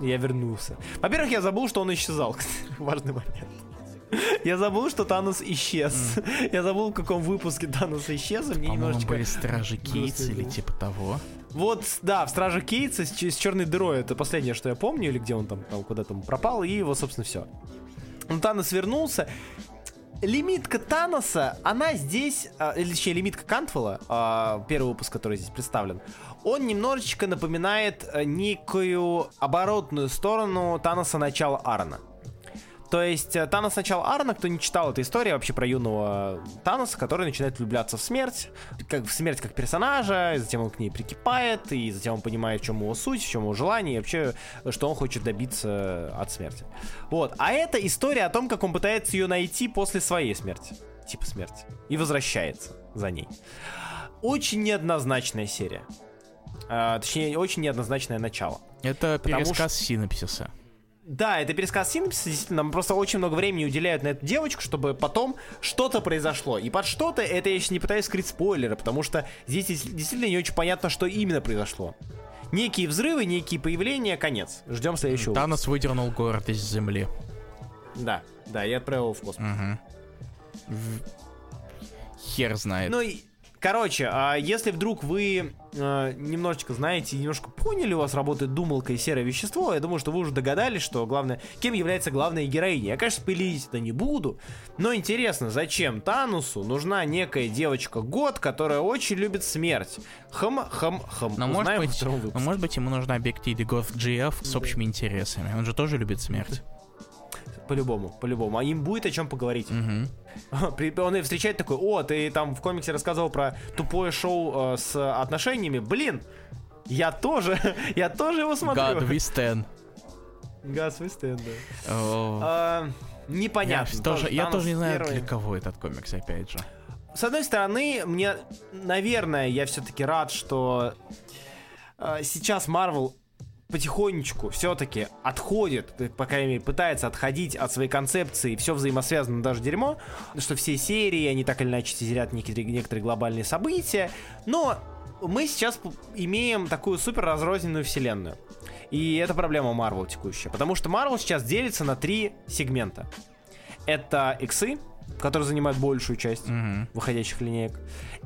я вернулся. Во-первых, я забыл, что он исчезал. Важный момент. Я забыл, что Танос исчез. Я забыл, в каком выпуске Танос исчез, и мне немножечко... были Стражи Кейтс или типа того. Вот, да, в Страже Кейтса с, с черной дырой, это последнее, что я помню, или где он там, там куда там пропал, и его, собственно, все. Ну, Танос вернулся. Лимитка Таноса, она здесь, а, или точнее, лимитка Кантвелла, а, первый выпуск, который здесь представлен, он немножечко напоминает а, некую оборотную сторону Таноса начала Арна. То есть э, Танос начала Арна, кто не читал эту историю вообще про юного Таноса, который начинает влюбляться в смерть, как в смерть как персонажа, и затем он к ней прикипает, и затем он понимает, в чем его суть, в чем его желание, и вообще, что он хочет добиться от смерти. Вот. А это история о том, как он пытается ее найти после своей смерти. Типа смерти. И возвращается за ней. Очень неоднозначная серия. А, точнее, очень неоднозначное начало. Это пересказ синопсиса. Да, это пересказ синапсиса, действительно, нам просто очень много времени уделяют на эту девочку, чтобы потом что-то произошло. И под что-то, это я сейчас не пытаюсь скрыть спойлеры, потому что здесь дес- действительно не очень понятно, что именно произошло. Некие взрывы, некие появления, конец. Ждем следующего. Танос выдернул город из земли. Да, да, я отправил его в космос. Мгм. В- Хер знает. Ну и, короче, а если вдруг вы э, немножечко знаете, немножко поняли, у вас работает думалка и серое вещество, я думаю, что вы уже догадались, что главное, кем является главная героиня. Я, конечно, спилить это не буду, но интересно, зачем Танусу нужна некая девочка Год, которая очень любит смерть? Хм, хм, хм. Но может, Узнаем быть, но может быть ему нужна объективе Goth GF с общими интересами. Он же тоже любит смерть. По-любому, по-любому. А им будет о чем поговорить. При- Он и встречает такой, о, ты там в комиксе рассказывал про тупое шоу э, с отношениями. Блин, я тоже, я тоже его смотрю. God we stand. Газ Вистен, да. О, А, Я непонятно. тоже, я тоже не знаю, для кого этот комикс, опять же. С одной стороны, мне, наверное, я все-таки рад, что э, сейчас Marvel потихонечку все-таки отходит, по крайней мере, пытается отходить от своей концепции, все взаимосвязано, даже дерьмо, что все серии, они так или иначе тизерят некоторые, некоторые глобальные события, но мы сейчас имеем такую супер разрозненную вселенную. И это проблема Marvel текущая, потому что Marvel сейчас делится на три сегмента. Это иксы, которые занимают большую часть Мгм. выходящих линеек.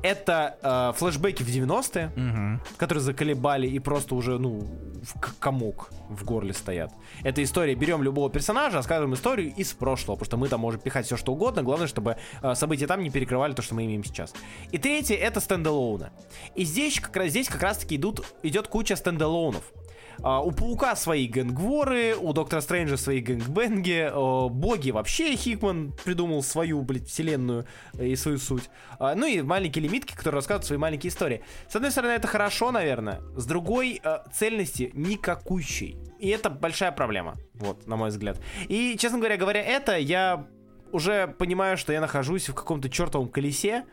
Это э, флешбеки в 90-е, Мгм. которые заколебали и просто уже, ну, в комок в горле стоят. Это история, берем любого персонажа, рассказываем историю из прошлого, потому что мы там можем пихать все что угодно, главное, чтобы э, события там не перекрывали то, что мы имеем сейчас. И третье, это стендалоуны. И здесь как раз, здесь как раз таки идут, идет куча стендалоунов. А, у Паука свои гэнгворы, у Доктора Стрэнджа свои гэнгбенги, э, боги вообще Хикман придумал свою, блядь, вселенную и свою суть. А, ну и маленькие лимитки, которые рассказывают свои маленькие истории. С одной стороны, это хорошо, наверное. С другой, э, цельности никакущей. И это большая проблема, вот, на мой взгляд. И, честно говоря, говоря это, я уже понимаю, что я нахожусь в каком-то чертовом колесе,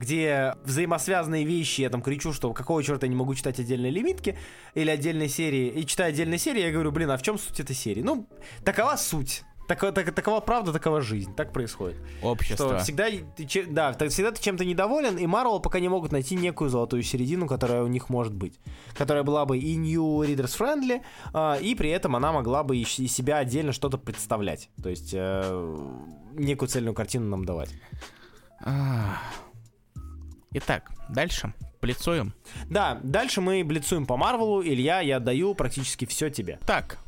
где взаимосвязанные вещи, я там кричу, что какого черта я не могу читать отдельные лимитки или отдельные серии, и читая отдельные серии, я говорю, блин, а в чем суть этой серии? Ну, такова суть. Такова, так- такова правда, такова жизнь. Так происходит. Что Общество. всегда, ты, че- да, так всегда ты чем-то недоволен, и Marvel пока не могут найти некую золотую середину, которая у них может быть. Которая была бы и new readers friendly, а, и при этом она могла бы и себя отдельно что-то представлять. То есть э, некую цельную картину нам давать. Итак, дальше. Блицуем. Да, дальше мы блицуем по Марвелу. Илья, я отдаю практически все тебе. Так,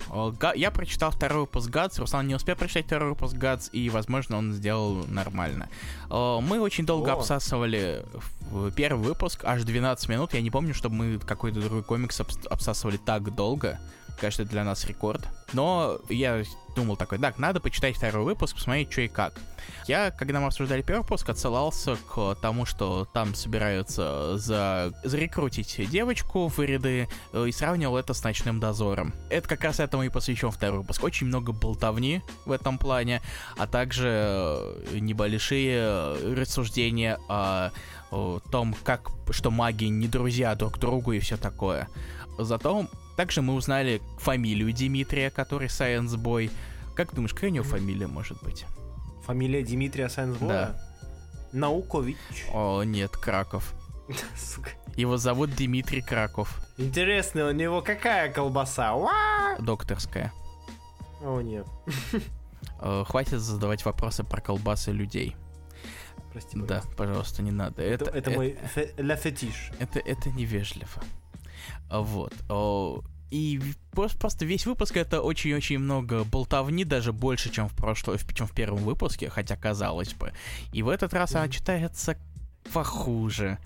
Я прочитал второй выпуск ГАЦ, Руслан не успел прочитать второй выпуск ГАЦ, и, возможно, он сделал нормально. Мы очень долго О. обсасывали первый выпуск, аж 12 минут. Я не помню, чтобы мы какой-то другой комикс обсасывали так долго кажется, для нас рекорд. Но я думал такой, так, надо почитать второй выпуск, посмотреть, что и как. Я, когда мы обсуждали первый выпуск, отсылался к тому, что там собираются за... зарекрутить девочку в ряды, э, и сравнивал это с «Ночным дозором». Это как раз этому и посвящен второй выпуск. Очень много болтовни в этом плане, а также э, небольшие рассуждения о, о том, как, что маги не друзья друг другу и все такое. Зато также мы узнали фамилию Дмитрия, который Science Boy. Как думаешь, какая у него фамилия может быть? Фамилия Дмитрия Science Boy? Да. Наукович. О, нет, Краков. Сука. Его зовут Дмитрий Краков. Интересно, у него какая колбаса? Докторская. О, нет. Э, хватит задавать вопросы про колбасы людей. Прости, пожалуйста. Да, пожалуйста, не надо. Это, это, это мой фе- ля фетиш. Это, это невежливо. Вот. И просто весь выпуск это очень-очень много болтовни, даже больше, чем в прошлом, чем в первом выпуске, хотя казалось бы. И в этот раз она читается похуже.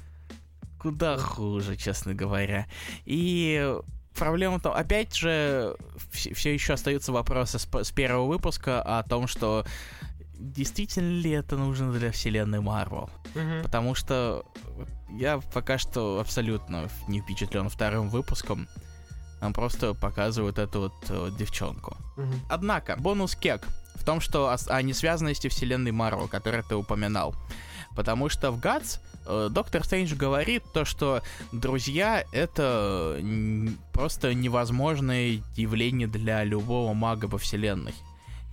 Куда хуже, честно говоря. И проблема в том, опять же, все, все еще остаются вопросы с, с первого выпуска о том, что действительно ли это нужно для вселенной Марвел. Mm-hmm. Потому что я пока что абсолютно не впечатлен вторым выпуском. Нам просто показывают эту вот э, девчонку. Mm-hmm. Однако, бонус кек в том, что о, о несвязанности вселенной Марвел, который ты упоминал. Потому что в ГАЦ э, Доктор Стрэндж говорит то, что друзья — это просто невозможное явление для любого мага во вселенной.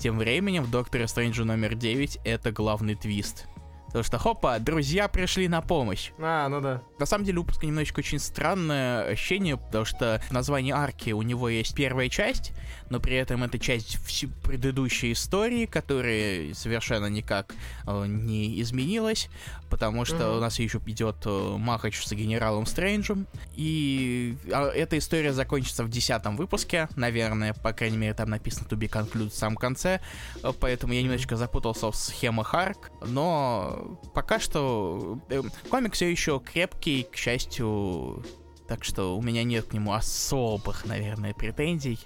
Тем временем в Докторе Стрэнджа номер 9 это главный твист. Потому что, хопа, друзья пришли на помощь. А, ну да. На самом деле, выпуск немножечко очень странное ощущение, потому что в названии арки у него есть первая часть, но при этом это часть предыдущей истории, которая совершенно никак э, не изменилась, потому что угу. у нас еще идет э, Махач с генералом Стрэнджем, и э, эта история закончится в десятом выпуске, наверное, по крайней мере, там написано to be concluded в самом конце, э, поэтому я немножечко запутался в схемах арк, но пока что э, комик все еще крепкий, к счастью, так что у меня нет к нему особых, наверное, претензий.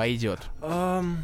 Пойдет. Um,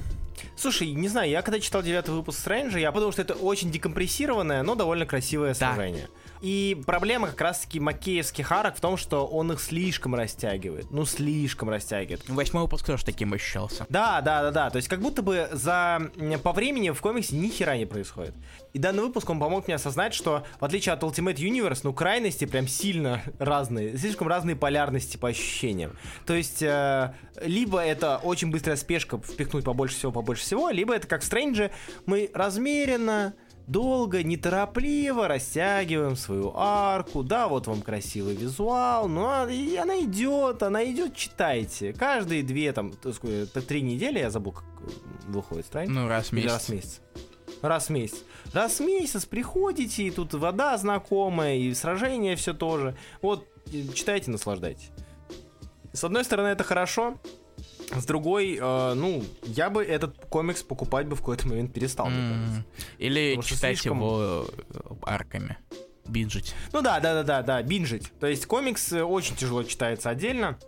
слушай, не знаю, я когда читал девятый выпуск Стрэнджа, я подумал, что это очень декомпрессированное, но довольно красивое да. сражение. И проблема как раз-таки макеевских арок в том, что он их слишком растягивает. Ну, слишком растягивает. Восьмой выпуск тоже таким ощущался. Да, да, да, да. То есть как будто бы за... По времени в комиксе ни хера не происходит. И данный выпуск, он помог мне осознать, что в отличие от Ultimate Universe, ну, крайности прям сильно разные. Слишком разные полярности по ощущениям. То есть, э, либо это очень быстрая спешка впихнуть побольше всего, побольше всего, либо это как в Стрэнджи, мы размеренно долго, неторопливо растягиваем свою арку. Да, вот вам красивый визуал, но и она идет, она идет, читайте. Каждые две, там, три недели, я забыл, как выходит страница. Ну, раз в месяц. раз в месяц. Раз в месяц. Раз в месяц приходите, и тут вода знакомая, и сражение все тоже. Вот, читайте, наслаждайтесь. С одной стороны, это хорошо, с другой, э, ну, я бы этот комикс покупать бы в какой-то момент перестал. Mm. Или читать слишком... его э, арками. Бинжить. Ну да, да, да, да, да, бинжить. То есть комикс э, очень тяжело читается отдельно.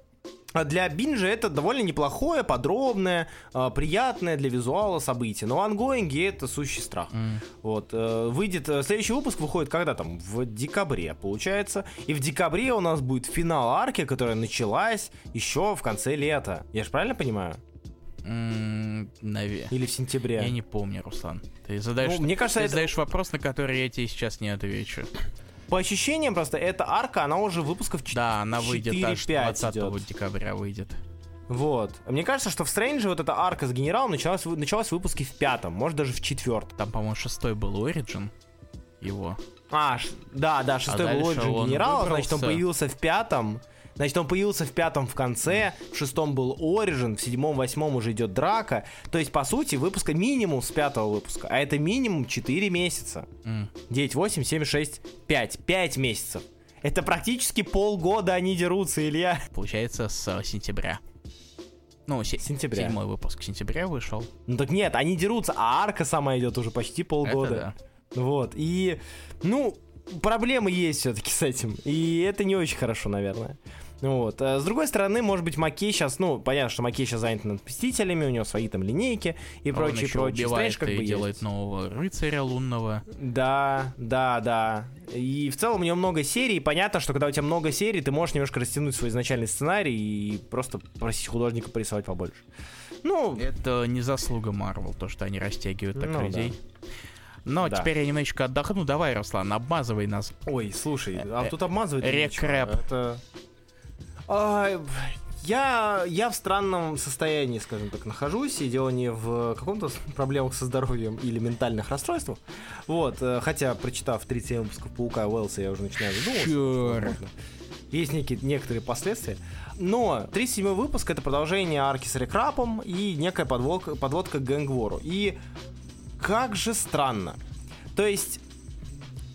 Для бинжа это довольно неплохое, подробное, э, приятное для визуала событие. Но ангоинги это сущий страх. Mm. Вот. Э, выйдет, э, следующий выпуск выходит когда там? В декабре, получается. И в декабре у нас будет финал арки, которая началась еще в конце лета. Я же правильно понимаю? Mm, наве... Или в сентябре. Я не помню, Руслан. Ты задаешь, ну, мне кажется, ты это... задаешь вопрос, на который я тебе сейчас не отвечу. По ощущениям просто, эта арка, она уже выпусков 4 Да, она выйдет аж 20 идет. декабря выйдет. Вот. Мне кажется, что в Стрэнджи вот эта арка с генералом началась, началась в выпуске в пятом, может даже в четвертом. Там, по-моему, шестой был Origin его. А, да, да, шестой а был Origin генерала, значит, он появился в пятом. Значит, он появился в пятом в конце, в шестом был Origin, в седьмом, восьмом уже идет драка. То есть, по сути, выпуска минимум с пятого выпуска. А это минимум 4 месяца. Mm. 9, 8, 7, 6, 5. 5 месяцев. Это практически полгода они дерутся, Илья. Получается, с сентября. Ну, се- Сентября. седьмой выпуск в сентябре вышел. Ну так нет, они дерутся, а арка сама идет уже почти полгода. Это Вот. И, ну, проблемы есть все-таки с этим. И это не очень хорошо, наверное. Вот. А с другой стороны, может быть, Макей сейчас, ну, понятно, что Макей сейчас занят над Мстителями, у него свои там линейки и да. Он прочее, еще прочее. убивает Стрэндж как и бы делает есть. нового рыцаря лунного. Да, да, да. И в целом у него много серий. Понятно, что когда у тебя много серий, ты можешь немножко растянуть свой изначальный сценарий и просто просить художника порисовать побольше. Ну, Это не заслуга Марвел, то, что они растягивают так Ну, людей. Но Да. теперь я немножечко отдохну. Давай, Руслан, обмазывай нас. Ой, слушай, а Э, тут обмазывает рекрэп. нечего. Это... А, я, я в странном состоянии, скажем так, нахожусь, и дело не в каком-то проблемах со здоровьем или ментальных расстройствах. Вот, э, хотя, прочитав 37 выпусков Паука Уэллса, я уже начинаю задумываться. возможно, Есть некие, некоторые последствия. Но 37 выпуск — это продолжение арки с Рекрапом и некая подводка, подводка к Гэнгвору. И как же странно. То есть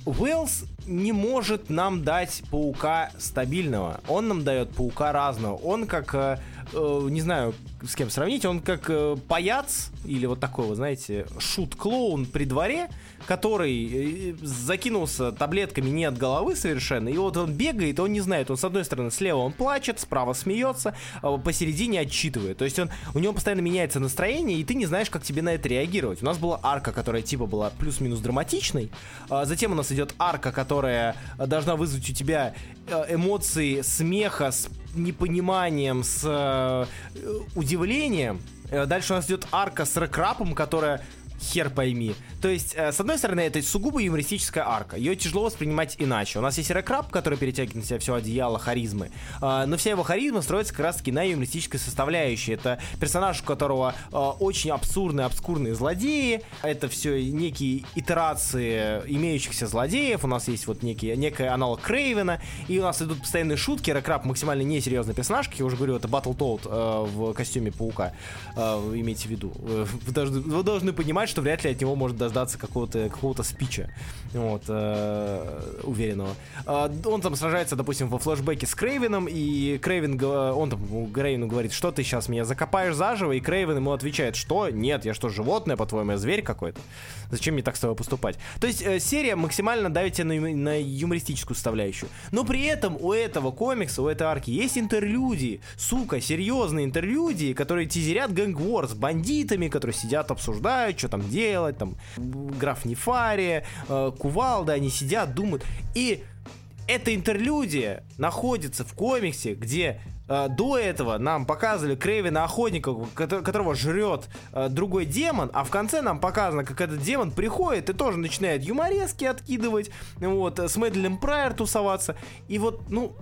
Уэллс не может нам дать паука стабильного. Он нам дает паука разного. Он как, э, э, не знаю, с кем сравнить, он как э, паяц или вот такой, вот, знаете, шут-клоун при дворе, который э, закинулся таблетками не от головы совершенно, и вот он бегает, он не знает, он с одной стороны слева он плачет, справа смеется, а посередине отчитывает. То есть он, у него постоянно меняется настроение, и ты не знаешь, как тебе на это реагировать. У нас была арка, которая типа была плюс-минус драматичной, а затем у нас идет арка, которая должна вызвать у тебя э, эмоции смеха с непониманием, с э, удивлением. Дальше у нас идет арка с рэкрапом, которая хер пойми. То есть, э, с одной стороны, это сугубо юмористическая арка. Ее тяжело воспринимать иначе. У нас есть рэкрап, который перетягивает на себя все одеяло харизмы. э, но вся его харизма строится как раз-таки на юмористической составляющей. Это персонаж, у которого э, очень абсурдные, обскурные злодеи. Это все некие итерации имеющихся злодеев. У нас есть вот некий, некий аналог Крейвена. И у нас идут постоянные шутки. Рэкрап максимально несерьезный персонаж. Как я уже говорю, это Батл Тоут э, в костюме паука. Имейте в виду. Вы должны, вы должны понимать, что вряд ли от него может дождаться какого-то какого спича. Вот, э, уверенного. Э, он там сражается, допустим, во флешбеке с Крейвеном, и Крейвен, го- он там Крейвену говорит, что ты сейчас меня закопаешь заживо, и Крейвен ему отвечает, что? Нет, я что, животное, по-твоему, я зверь какой-то? Зачем мне так с тобой поступать? То есть э, серия максимально давит тебя на, на юмористическую составляющую. Но при этом у этого комикса, у этой арки есть интерлюдии. Сука, серьезные интерлюдии, которые тизерят War с бандитами, которые сидят, обсуждают, что там делать, там, граф Нефария, э, Кувалда, они сидят, думают. И эта интерлюдия находится в комиксе, где до этого нам показывали Крейвена охотника, кото- которого жрет э, другой демон, а в конце нам показано, как этот демон приходит и тоже начинает юморески откидывать, вот, с Мэдлин Прайер тусоваться. И вот, ну,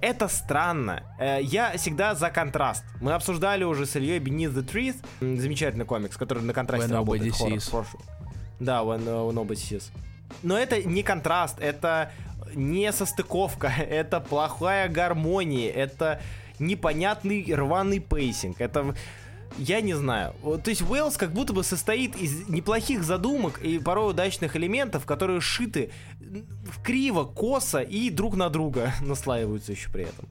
это странно. Э, Я всегда за контраст. Мы обсуждали уже с Ильей Beneath the Trees, м, замечательный комикс, который на контрасте When работает. Прошлый. Да, When, uh, Nobody Sees. Но это не контраст, это не состыковка, это плохая гармония, это непонятный рваный pacing, это... Я не знаю. То есть Уэллс как будто бы состоит из неплохих задумок и порой удачных элементов, которые шиты криво, косо и друг на друга наслаиваются еще при этом.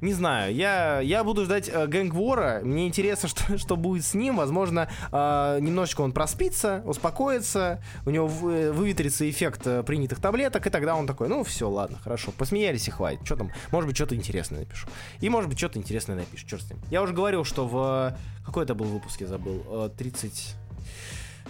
Не знаю, я, я буду ждать э, Gang War а. Мне интересно, что, что будет с ним. Возможно, э, немножечко он проспится, успокоится, у него э, выветрится эффект э, принятых таблеток, и тогда он такой, ну все, ладно, хорошо, посмеялись и хватит. Что там? Может быть, что-то интересное напишет. И может быть, что-то интересное напишу. Черт с ним. Я уже говорил, что в... Какой это был выпуск, я забыл? Э, 30...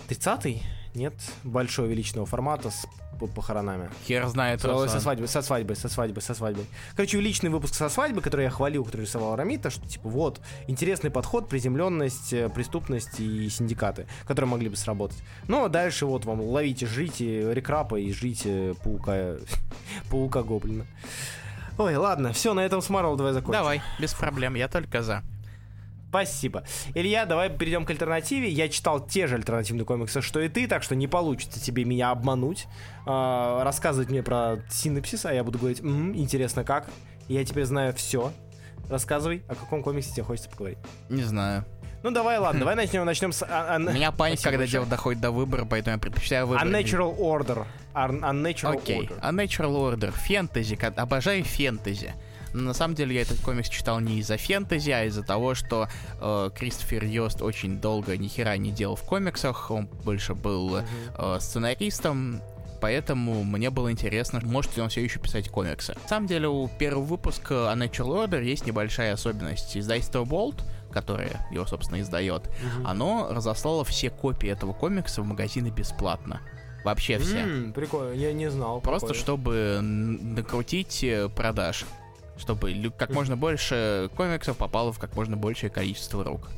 30-й? Нет? Большого увеличенного формата с похоронами. Хер знает, Со, со свадьбой, со свадьбой, со свадьбой, со свадьбой. Короче, увеличенный выпуск со свадьбы, который я хвалил, который рисовал Рамита, что типа вот, интересный подход, приземленность, э, преступность и синдикаты, которые могли бы сработать. Ну, а дальше вот вам ловите, жрите рекрапа и жрите паука, паука гоблина. Ой, ладно, все, на этом с Марвел давай закончим. Давай, без проблем, я только за. Спасибо. Илья, давай перейдем к альтернативе. Я читал те же альтернативные комиксы, что и ты, так что не получится тебе меня обмануть. А, рассказывать мне про синапсис, а я буду говорить, «М, интересно как. Я теперь знаю все. Рассказывай, о каком комиксе тебе хочется поговорить. Не знаю. Ну давай, ладно, давай начнем, начнем с... а- а- У меня паника, когда дело доходит до выбора, поэтому я предпочитаю выбрать. Unnatural Order. Un- Unnatural Окей, Order. Unnatural Order, фэнтези, обожаю фэнтези. Но на самом деле я этот комикс читал не из-за фэнтези, а из-за того, что э, Кристофер Йост очень долго ни хера не делал в комиксах, он больше был э, сценаристом, поэтому мне было интересно, может ли он все еще писать комиксы. На самом деле, у первого выпуска A Natural Order есть небольшая особенность. Издательство Bolt, которое его, собственно, издает, Мгм. оно разослало все копии этого комикса в магазины бесплатно. Вообще все. М, прикольно, я не знал. Просто прикольно. чтобы накрутить э, продаж. Чтобы как можно больше комиксов попало в как можно большее количество рук.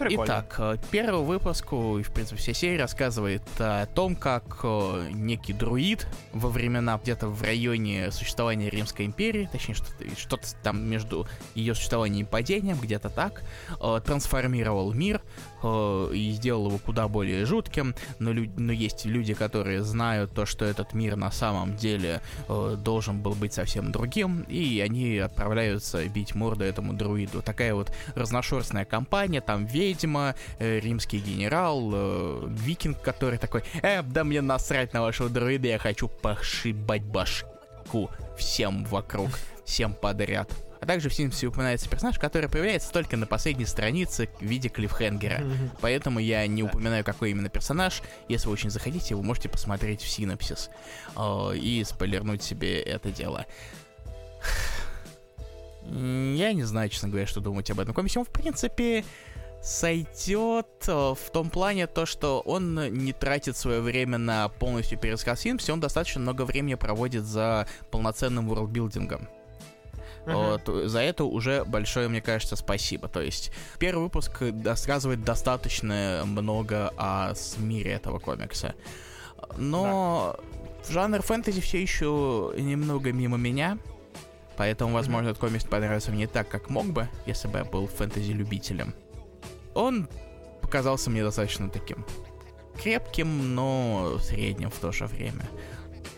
Прикольно. Итак, э, первый выпуск, о, и в принципе вся серия рассказывает о том, как э, некий друид во времена где-то в районе существования Римской империи, точнее что-то, что-то там между ее существованием и падением, где-то так, э, трансформировал мир э, и сделал его куда более жутким, но, лю- но есть люди, которые знают то, что этот мир на самом деле э, должен был быть совсем другим, и они отправляются бить морду этому друиду. Такая вот разношерстная компания, там ведьма, э, римский генерал, э, викинг, который такой, э, да мне насрать на вашего друида, я хочу пошибать башку всем вокруг, всем подряд. А также в синопсисе упоминается персонаж, который появляется только на последней странице в виде клиффхенгера. Мгм. Поэтому я не упоминаю, какой именно персонаж. Если вы очень захотите, вы можете посмотреть в синопсис э, и спойлернуть себе это дело. Я не знаю, честно говоря, что думать об этом комиксе. Он, в принципе, сойдет э, в том плане то, что он не тратит свое время на полностью пересказ синопсиса, он достаточно много времени проводит за полноценным ворлдбилдингом. Вот, за это уже большое, мне кажется, спасибо. То есть первый выпуск рассказывает достаточно много о мире этого комикса. Но жанр фэнтези все еще немного мимо меня. Поэтому, возможно, этот комикс понравился мне не так, как мог бы, если бы я был фэнтези-любителем. Он показался мне достаточно таким крепким, но средним в то же время.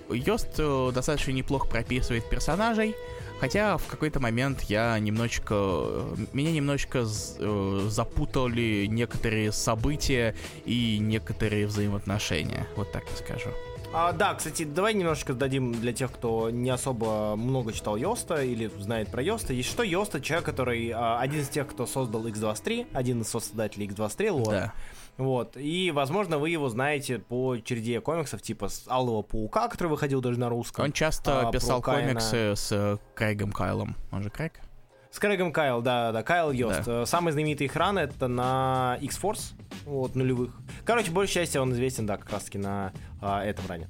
Йост э, достаточно неплохо прописывает персонажей, хотя в какой-то момент я немножечко... Меня немножечко э, запутали некоторые события и некоторые взаимоотношения. Вот так я скажу. А, да, кстати, давай немножечко дадим для тех, кто не особо много читал Йоста или знает про Йоста. Есть что Йоста, человек, который а, один из тех, кто создал X23, один из создателей X23 лора. Да. Вот. И, возможно, вы его знаете по череде комиксов типа с Алого Паука, который выходил даже на русском. Он часто а, писал комиксы с э, Крейгом Кайлом. Он же Крейг? С Крэгом Кайл, да, да, Кайл Йост. Да. Э, Самый знаменитый их ран это на X-Force, вот, нулевых. Короче, большей части он известен, да, как раз таки на а, этом ране.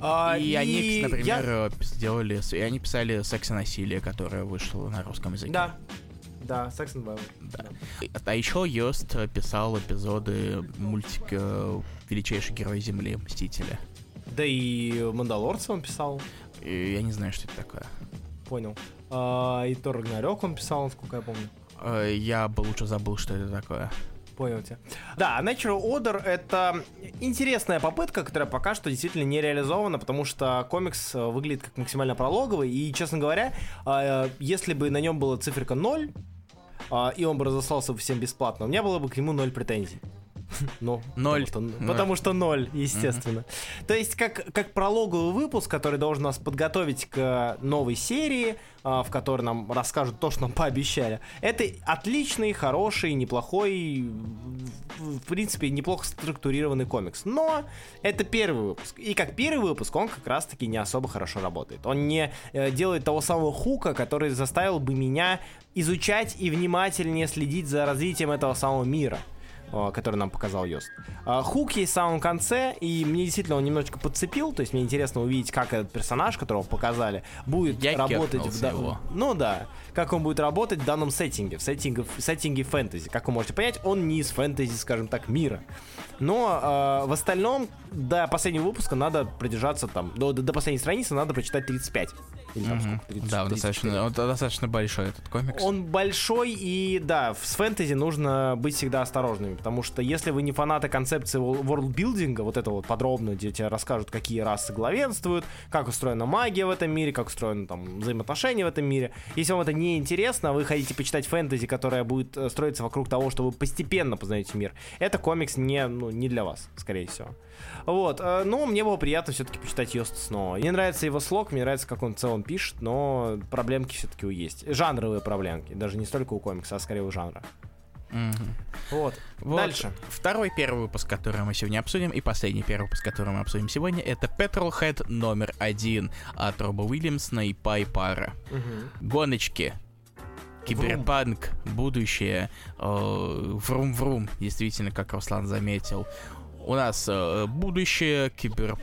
А, и, они, я- например, э, пис- сделали... И они писали «Секс и насилие», которое вышло на русском языке. Да, да, Секс and Violence. Да. А еще Йост э, писал эпизоды мультика «Величайший герой Земли. Мстители». Да и Мандалорца он писал, И я не знаю, что это такое. понял. А, и Тор Рагнарёк он писал, насколько я помню. Э, Я бы лучше забыл, что это такое. Понял тебя. Да, Natural Order это интересная попытка, которая пока что действительно не реализована, потому что комикс э, выглядит как максимально прологовый, и, честно говоря, э, если бы на нем была циферка 0, э, и он бы разослался всем бесплатно, у меня было бы к нему 0 претензий. Ну, Ноль. Потому что, потому что ноль, естественно. То есть, как, как прологовый выпуск, который должен нас подготовить к новой серии, а, в которой нам расскажут то, что нам пообещали. Это отличный, хороший, неплохой, в принципе, неплохо структурированный комикс. Но это первый выпуск. И как первый выпуск он как раз-таки не особо хорошо работает. Он не э, делает того самого хука, который заставил бы меня изучать и внимательнее следить за развитием этого самого мира э, который нам показал Йост. А, Хук есть в самом конце, и мне действительно он немножечко подцепил, то есть мне интересно увидеть, как этот персонаж, которого показали, будет Я работать в его. Ну да, как он будет работать в данном сеттинге, в сеттинге, в сеттинге фэнтези. Как вы можете понять, он не из фэнтези, скажем так, мира. Но э, в остальном до последнего выпуска надо придержаться там, до, до последней страницы надо прочитать 35. Или там Мгм. сколько, 30, Да, он 34. достаточно, он достаточно большой этот комикс. Он большой, и да, с фэнтези нужно быть всегда осторожными, потому что если вы не фанаты концепции ворлдбилдинга, вот этого вот подробно, где тебе расскажут, какие расы главенствуют, как устроена магия в этом мире, как устроены там взаимоотношения в этом мире, если вам это не интересно, вы хотите почитать фэнтези, которая будет э, строиться вокруг того, что вы постепенно познаете мир, это комикс не, ну, не для вас, скорее всего. Вот, э, но мне было приятно все-таки почитать Йоста снова. Мне нравится его слог, мне нравится, как он в целом пишет, но проблемки все-таки есть. Жанровые проблемки, даже не столько у комикса, а скорее у жанра. Мгм. Вот. Вот. Дальше. Второй первый выпуск, который мы сегодня обсудим, и последний первый выпуск, который мы обсудим сегодня, это Petrolhead номер один от Роба Уильямсона и Пай Пара. Гоночки. Киберпанк, будущее, э, врум-врум, действительно, как Руслан заметил. У нас э, будущее, кибер...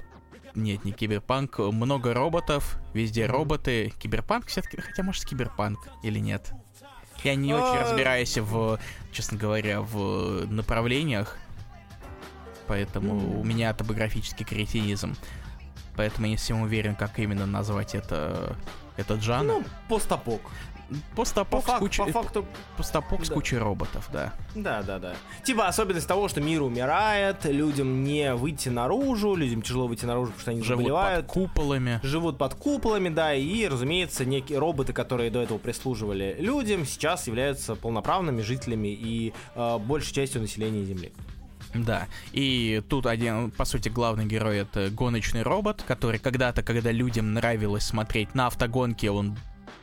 Нет, не киберпанк, много роботов, везде роботы. Киберпанк все-таки, хотя может киберпанк или нет. Я не очень А, разбираюсь в, честно говоря, в направлениях, поэтому у меня топографический кретинизм. Поэтому я не совсем уверен, как именно назвать это этот жанр. Ну, постапок. Постапок, По, с фак- кучей, по факту, постапок с да. кучей роботов, да. да, да, да. Типа особенность того, что мир умирает, людям не выйти наружу, людям тяжело выйти наружу, потому что они Живут заболевают. под куполами. живут под куполами, да, и, разумеется, некие роботы, которые до этого прислуживали людям, сейчас являются полноправными жителями и э, большей частью населения Земли. Да, и тут один, по сути, главный герой это гоночный робот, который когда-то, когда людям нравилось смотреть на автогонки, он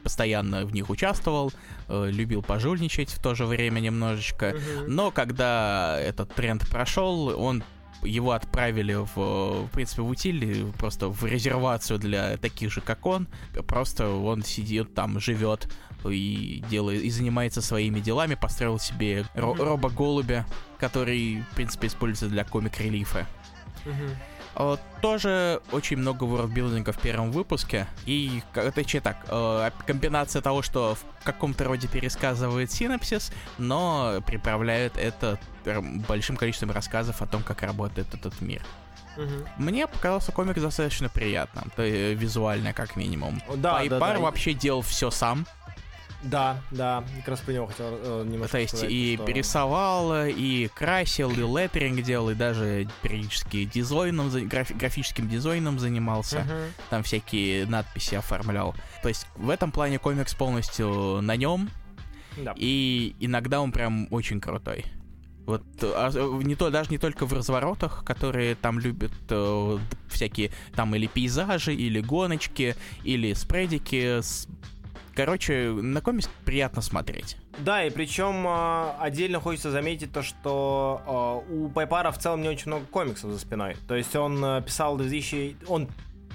постоянно в них участвовал, э, любил пожульничать в то же время немножечко. Но когда этот тренд прошел, он его отправили в, в принципе, в утиль, просто в резервацию для таких же, как он. Просто он сидит там, живет и делает, и занимается своими делами. Построил себе ро- робо-голубя, который, в принципе, используется для комик-релифа. Э, Тоже очень много ворлдбилдинга в первом выпуске. И, точнее так, э, комбинация того, что в каком-то роде пересказывает синапсис, но приправляет это э, большим количеством рассказов о том, как работает этот мир. Мне показался комик достаточно приятным, то есть визуально как минимум. Да, да, Пайпар да. вообще делал все сам, Да, да, как раз про него хотел э, немножко то есть сказать, и что- рисовал, и красил, и леттеринг делал, и даже периодически дизайном, за- графи- графическим дизайном занимался. Мгм. там всякие надписи оформлял. То есть в этом плане комикс полностью на нем, Да. и иногда он прям очень крутой. Вот а, э, не то, даже не только в разворотах, которые там любят э, всякие там или пейзажи, или гоночки, или спредики. с- Короче, на комикс приятно смотреть. Да, и причем э, отдельно хочется заметить то, что э, у Пайпара в целом не очень много комиксов за спиной. То есть он э, писал 2000... Он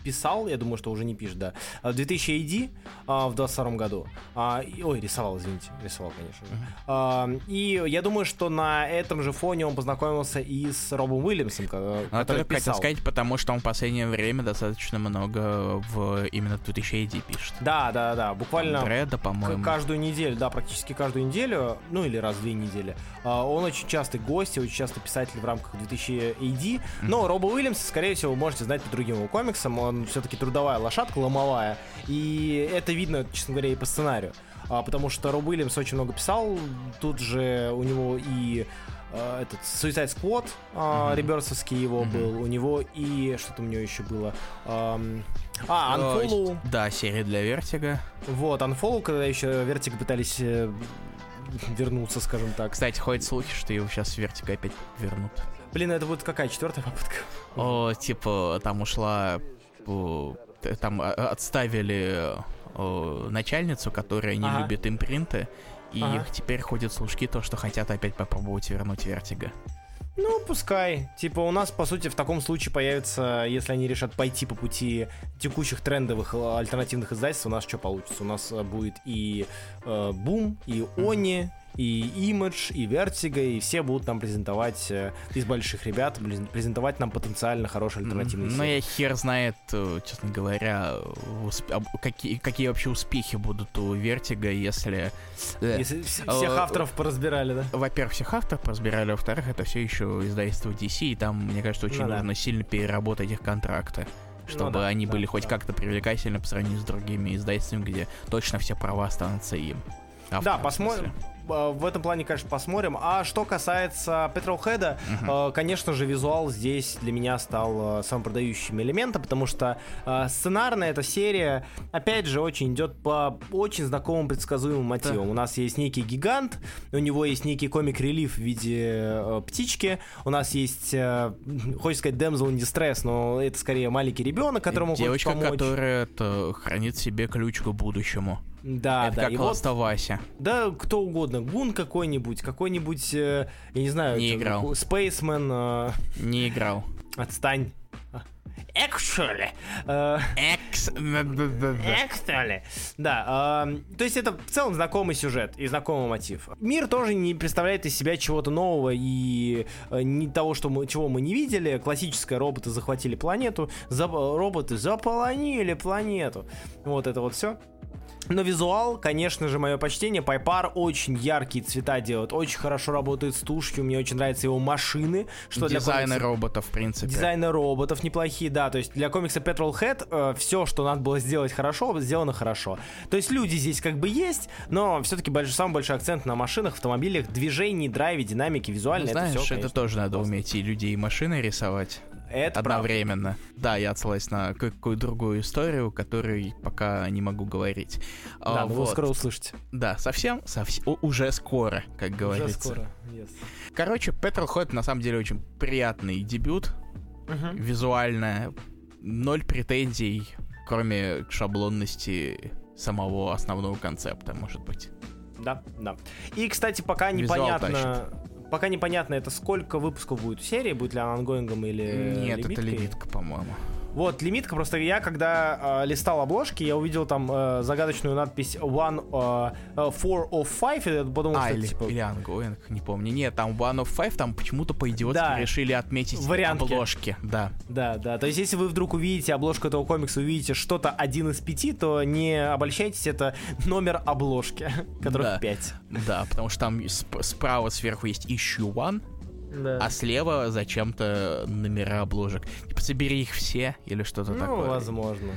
писал, я думаю, что уже не пишет, да, э, 2000 AD э, в 22 году. А, и- ой, рисовал, извините, рисовал, конечно же. А, и я думаю, что на этом же фоне он познакомился и с Робом Уильямсом, ко- Но который хотел писал. сказать, потому что он в последнее время достаточно много в именно 2000 AD пишет. Да, да, да, буквально Дреда, по-моему. каждую неделю, да, практически каждую неделю, ну или раз в две недели. А, Он очень частый гость, и очень частый писатель в рамках 2000 AD. Но Роба Уильямса, скорее всего, вы можете знать по другим его комиксам. Он все-таки трудовая лошадка, ломовая. И это видно, честно говоря, и по сценарию. А, Потому что Роб Уильямс очень много писал. Тут же у него и а, этот Suicide Squad а, Мгм. реберсовский его Мгм. был, у него и что-то у него еще было. А, Э, Unfollow. Да, серия для Vertigo. Вот, Unfollow, когда еще Vertigo пытались э, вернуться, скажем так. Кстати, ходят слухи, что его сейчас Vertigo опять вернут. Блин, это будет какая, четвертая попытка? О, типа, там ушла... о, т- Там а, отставили о, начальницу, которая не Ага. любит импринты. И Ага. теперь ходят слушки то, что хотят опять попробовать вернуть Vertigo. Ну, пускай. Типа, у нас, по сути, в таком случае появится, если они решат пойти по пути текущих трендовых э, альтернативных издательств, у нас что получится? У нас э, будет и э, Бум, и Они, и Image, и Vertigo, и все будут нам презентовать э, из больших ребят, презентовать нам потенциально хорошие альтернативные Но серии. я хер знает, э, честно говоря, усп- какие, какие вообще успехи будут у Vertigo, если... э, Если вс- всех авторов поразбирали, да? Во-первых, всех авторов разбирали, во-вторых, это все еще издательство DC, и там, мне кажется, очень Ну да. нужно сильно переработать их контракты, чтобы да, они да, были хоть да. как-то привлекательны по сравнению с другими издательствами, где точно все права останутся им. Да, Авторам, в посмотрим. Э, в этом плане, конечно, посмотрим. А что касается Petrolhead, э, конечно же, визуал здесь для меня стал э, самым продающим элементом, потому что сценарная эта серия, опять же, очень идет по очень знакомым предсказуемым мотивам. У нас есть некий гигант, у него есть некий комик-релиф в виде птички, у нас есть, хочется сказать, Damsel in Distress, но это скорее маленький ребенок, которому Девочка, помочь. которая это, хранит себе ключ к будущему. Да, это да. как и вот- Вася. Да, кто угодно. Гун какой-нибудь, какой-нибудь, э, я не знаю, Не играл. Спейсмен, э, Не играл. отстань. Actually. Э, Экс... Actually. Да, то есть это в целом знакомый сюжет и знакомый мотив. Мир тоже не представляет из себя чего-то нового и э, не того, что мы, чего мы не видели. Классическое роботы захватили планету, роботы заполонили планету. Вот это вот все. Но визуал, конечно же, мое почтение. Пайпар очень яркие цвета делает, очень хорошо работает с тушью. Мне очень нравятся его машины, что для Дизайны комикса- роботов, в принципе. Дизайны роботов неплохие, да. То есть для комикса Petrolhead все, что надо было сделать хорошо, сделано хорошо. То есть люди здесь как бы есть, но все-таки больш... самый большой акцент на машинах, автомобилях, движении, драйве, динамике, Ну, визуально. знаешь, это, это конечно, тоже надо классно. уметь и людей, и машины рисовать Это правда. одновременно. Да, я отсылаюсь на какую другую историю, которой пока не могу говорить. А, Да, вы вот. скоро услышите. Да, совсем, совсем, уже скоро, как Уже говорится. скоро. Yes. Короче, Petrolhead на самом деле очень приятный дебют, Мгм. визуально ноль претензий, кроме шаблонности самого основного концепта, может быть. Да, да. И, кстати, пока Визуал непонятно... Пока непонятно, это сколько выпусков будет серии, будет ли она ангоингом или Нет, это лимиткой. лимитка, по-моему. Вот, лимитка, просто я, когда э, листал обложки, я увидел там э, загадочную надпись One э, э, Four of Five, и я подумал, а, что или, это типа... или Ongoing, не помню. Нет, там One of Five, там почему-то по-идиотски Да. решили отметить Вариантки. обложки. Да. Да, да. То есть, если вы вдруг увидите обложку этого комикса, увидите что-то один из пяти, то не обольщайтесь, это номер обложки, которых Да. пять. Да, потому что там сп- справа сверху есть Issue One, Да. а слева зачем-то номера обложек. Типа собери их все или что-то ну, такое. возможно.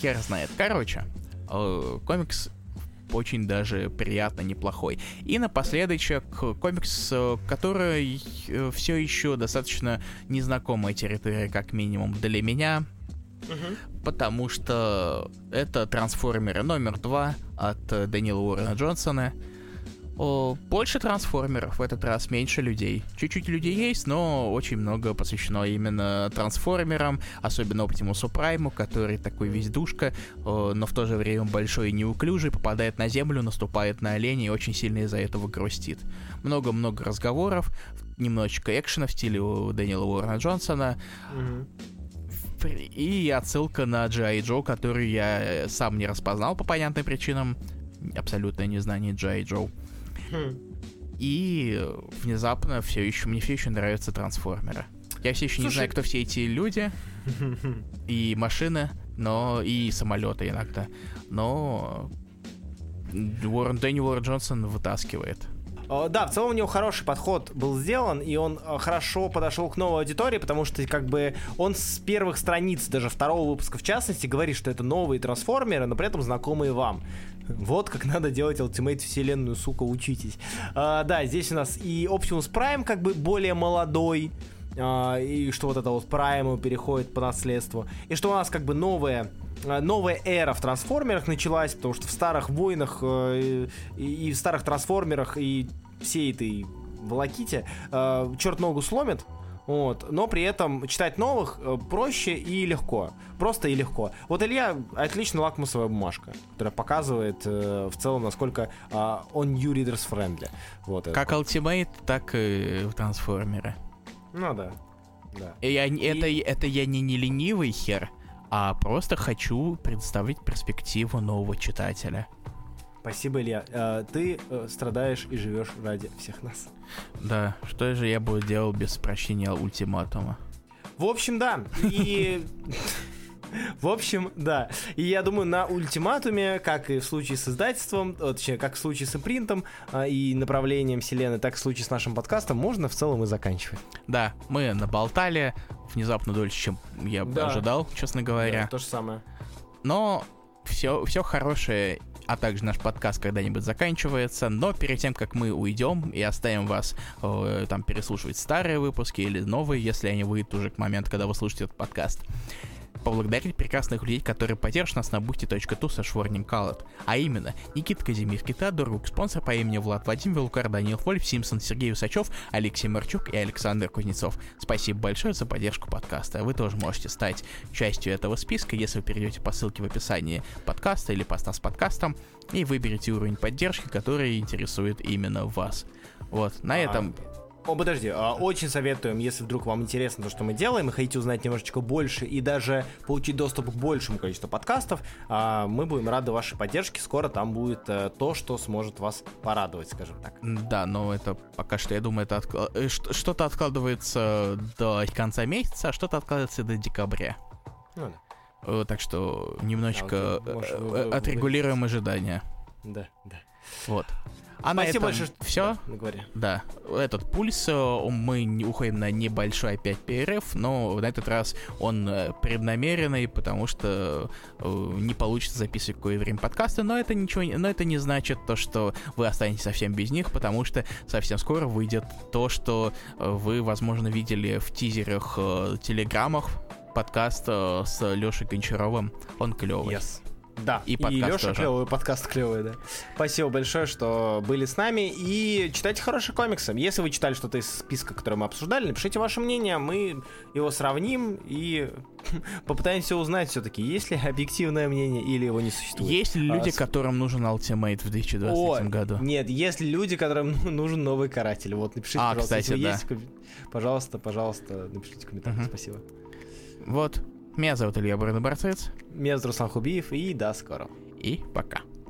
Хер знает. Короче, э, комикс очень даже приятно неплохой. И напоследочек комикс, э, который все еще достаточно незнакомая территория, как минимум для меня, потому что это трансформеры номер два от э, Дэниела Уоррена Джонсона. О, больше трансформеров, в этот раз меньше людей. Чуть-чуть людей есть, но очень много посвящено именно трансформерам, особенно Оптимусу Прайму, который такой весь душка, о, но в то же время большой и неуклюжий, попадает на землю, наступает на оленя и очень сильно из-за этого грустит. Много-много разговоров, немножечко экшена в стиле у Дэниела Уоррена Джонсона, и отсылка на G.I. Джо, который я сам не распознал по понятным причинам. Абсолютное незнание G.I. Джо. И внезапно все еще мне все еще нравятся трансформеры. Я все еще не Слушай- знаю, кто все эти люди и машины, но и самолеты иногда. Но Уоррен Дэнни Уоррен Джонсон вытаскивает. Да, в целом у него хороший подход был сделан, и он э, хорошо подошел к новой аудитории, потому что как бы он с первых страниц, даже второго выпуска в частности, говорит, что это новые трансформеры, но при этом знакомые вам. Вот как надо делать Ultimate вселенную, сука, учитесь. А, да, здесь у нас и Optimus Prime как бы более молодой, а, и что вот это вот Прайму переходит по наследству, и что у нас как бы новая а, новая эра в трансформерах началась, потому что в старых войнах э, и, и в старых трансформерах и всей этой волоките э, черт ногу сломит, вот, но при этом читать новых э, проще и легко. Просто и легко. Вот Илья отлично лакмусовая бумажка, которая показывает э, в целом, насколько э, он new readers friendly. Вот. Как Ultimate, так и трансформеры. Ну да. Да. И я, это, это я не, не ленивый хер, а просто хочу представить перспективу нового читателя. Спасибо, Илья. Э, ты э, страдаешь и живешь ради всех нас. Да, что же я буду делать без прощения ультиматума? В общем, да. И... В общем, да. И я думаю, на ультиматуме, как и в случае с издательством, э, точнее, как в случае с импринтом и направлением вселенной, так и в случае с нашим подкастом, можно в целом и заканчивать. Да, мы наболтали внезапно дольше, чем я бы Да. ожидал, честно говоря. Да, то же самое. Но все, все хорошее а также наш подкаст когда-нибудь заканчивается. Но перед тем, как мы уйдем и оставим вас э, там переслушивать старые выпуски или новые, если они выйдут уже к моменту, когда вы слушаете этот подкаст, поблагодарить прекрасных людей, которые поддержат нас на boosty.tu со шворнем Калат. А именно, Никита Казимир, Кита Доргук, спонсор по имени Влад Вадим, Велукар, Данил Вольф, Симпсон, Сергей Усачев, Алексей Марчук и Александр Кузнецов. Спасибо большое за поддержку подкаста. Вы тоже можете стать частью этого списка, если вы перейдете по ссылке в описании подкаста или поста с подкастом и выберете уровень поддержки, который интересует именно вас. Вот, на А, этом О, подожди, а, очень советуем, если вдруг вам интересно то, что мы делаем, и хотите узнать немножечко больше и даже получить доступ к большему количеству подкастов, а, мы будем рады вашей поддержке. Скоро там будет э, то, что сможет вас порадовать, скажем так. Да, но это пока что, я думаю, это откла- э, что-то откладывается до конца месяца, а что-то откладывается до декабря. Ну да. Э, Так что немножечко окей, может, э, вы- вы- отрегулируем ожидания. Да, да. Вот. А на Спасибо этом большое, что- все. Да, говори. Да, этот пульс, э, мы уходим на небольшой опять перерыв, но на этот раз он э, преднамеренный, потому что э, не получится записывать какое время подкасты, но это ничего, не- но это не значит то, что вы останетесь совсем без них, потому что совсем скоро выйдет то, что вы, возможно, видели в тизерах, телеграммах подкаста с Лешей Гончаровым. Он клевый. Yes. Да, И и, подкаст Леша тоже. клевый, подкаст клевый, да. Спасибо большое, что были с нами. И читайте хорошие комиксы. Если вы читали что-то из списка, который мы обсуждали, напишите ваше мнение, мы его сравним и попытаемся узнать все-таки, есть ли объективное мнение или его не существует. Есть ли люди, А, которым нужен Ultimate в 2023 О, году? Нет, есть ли люди, которым ну, нужен новый каратель? Вот, напишите, А, пожалуйста, кстати, если да. есть, пожалуйста, пожалуйста, напишите комментарий. Мгм. Спасибо. Вот. Меня зовут Илья Бородоборцец. Меня зовут Руслан Хубиев, и до скорого. И пока.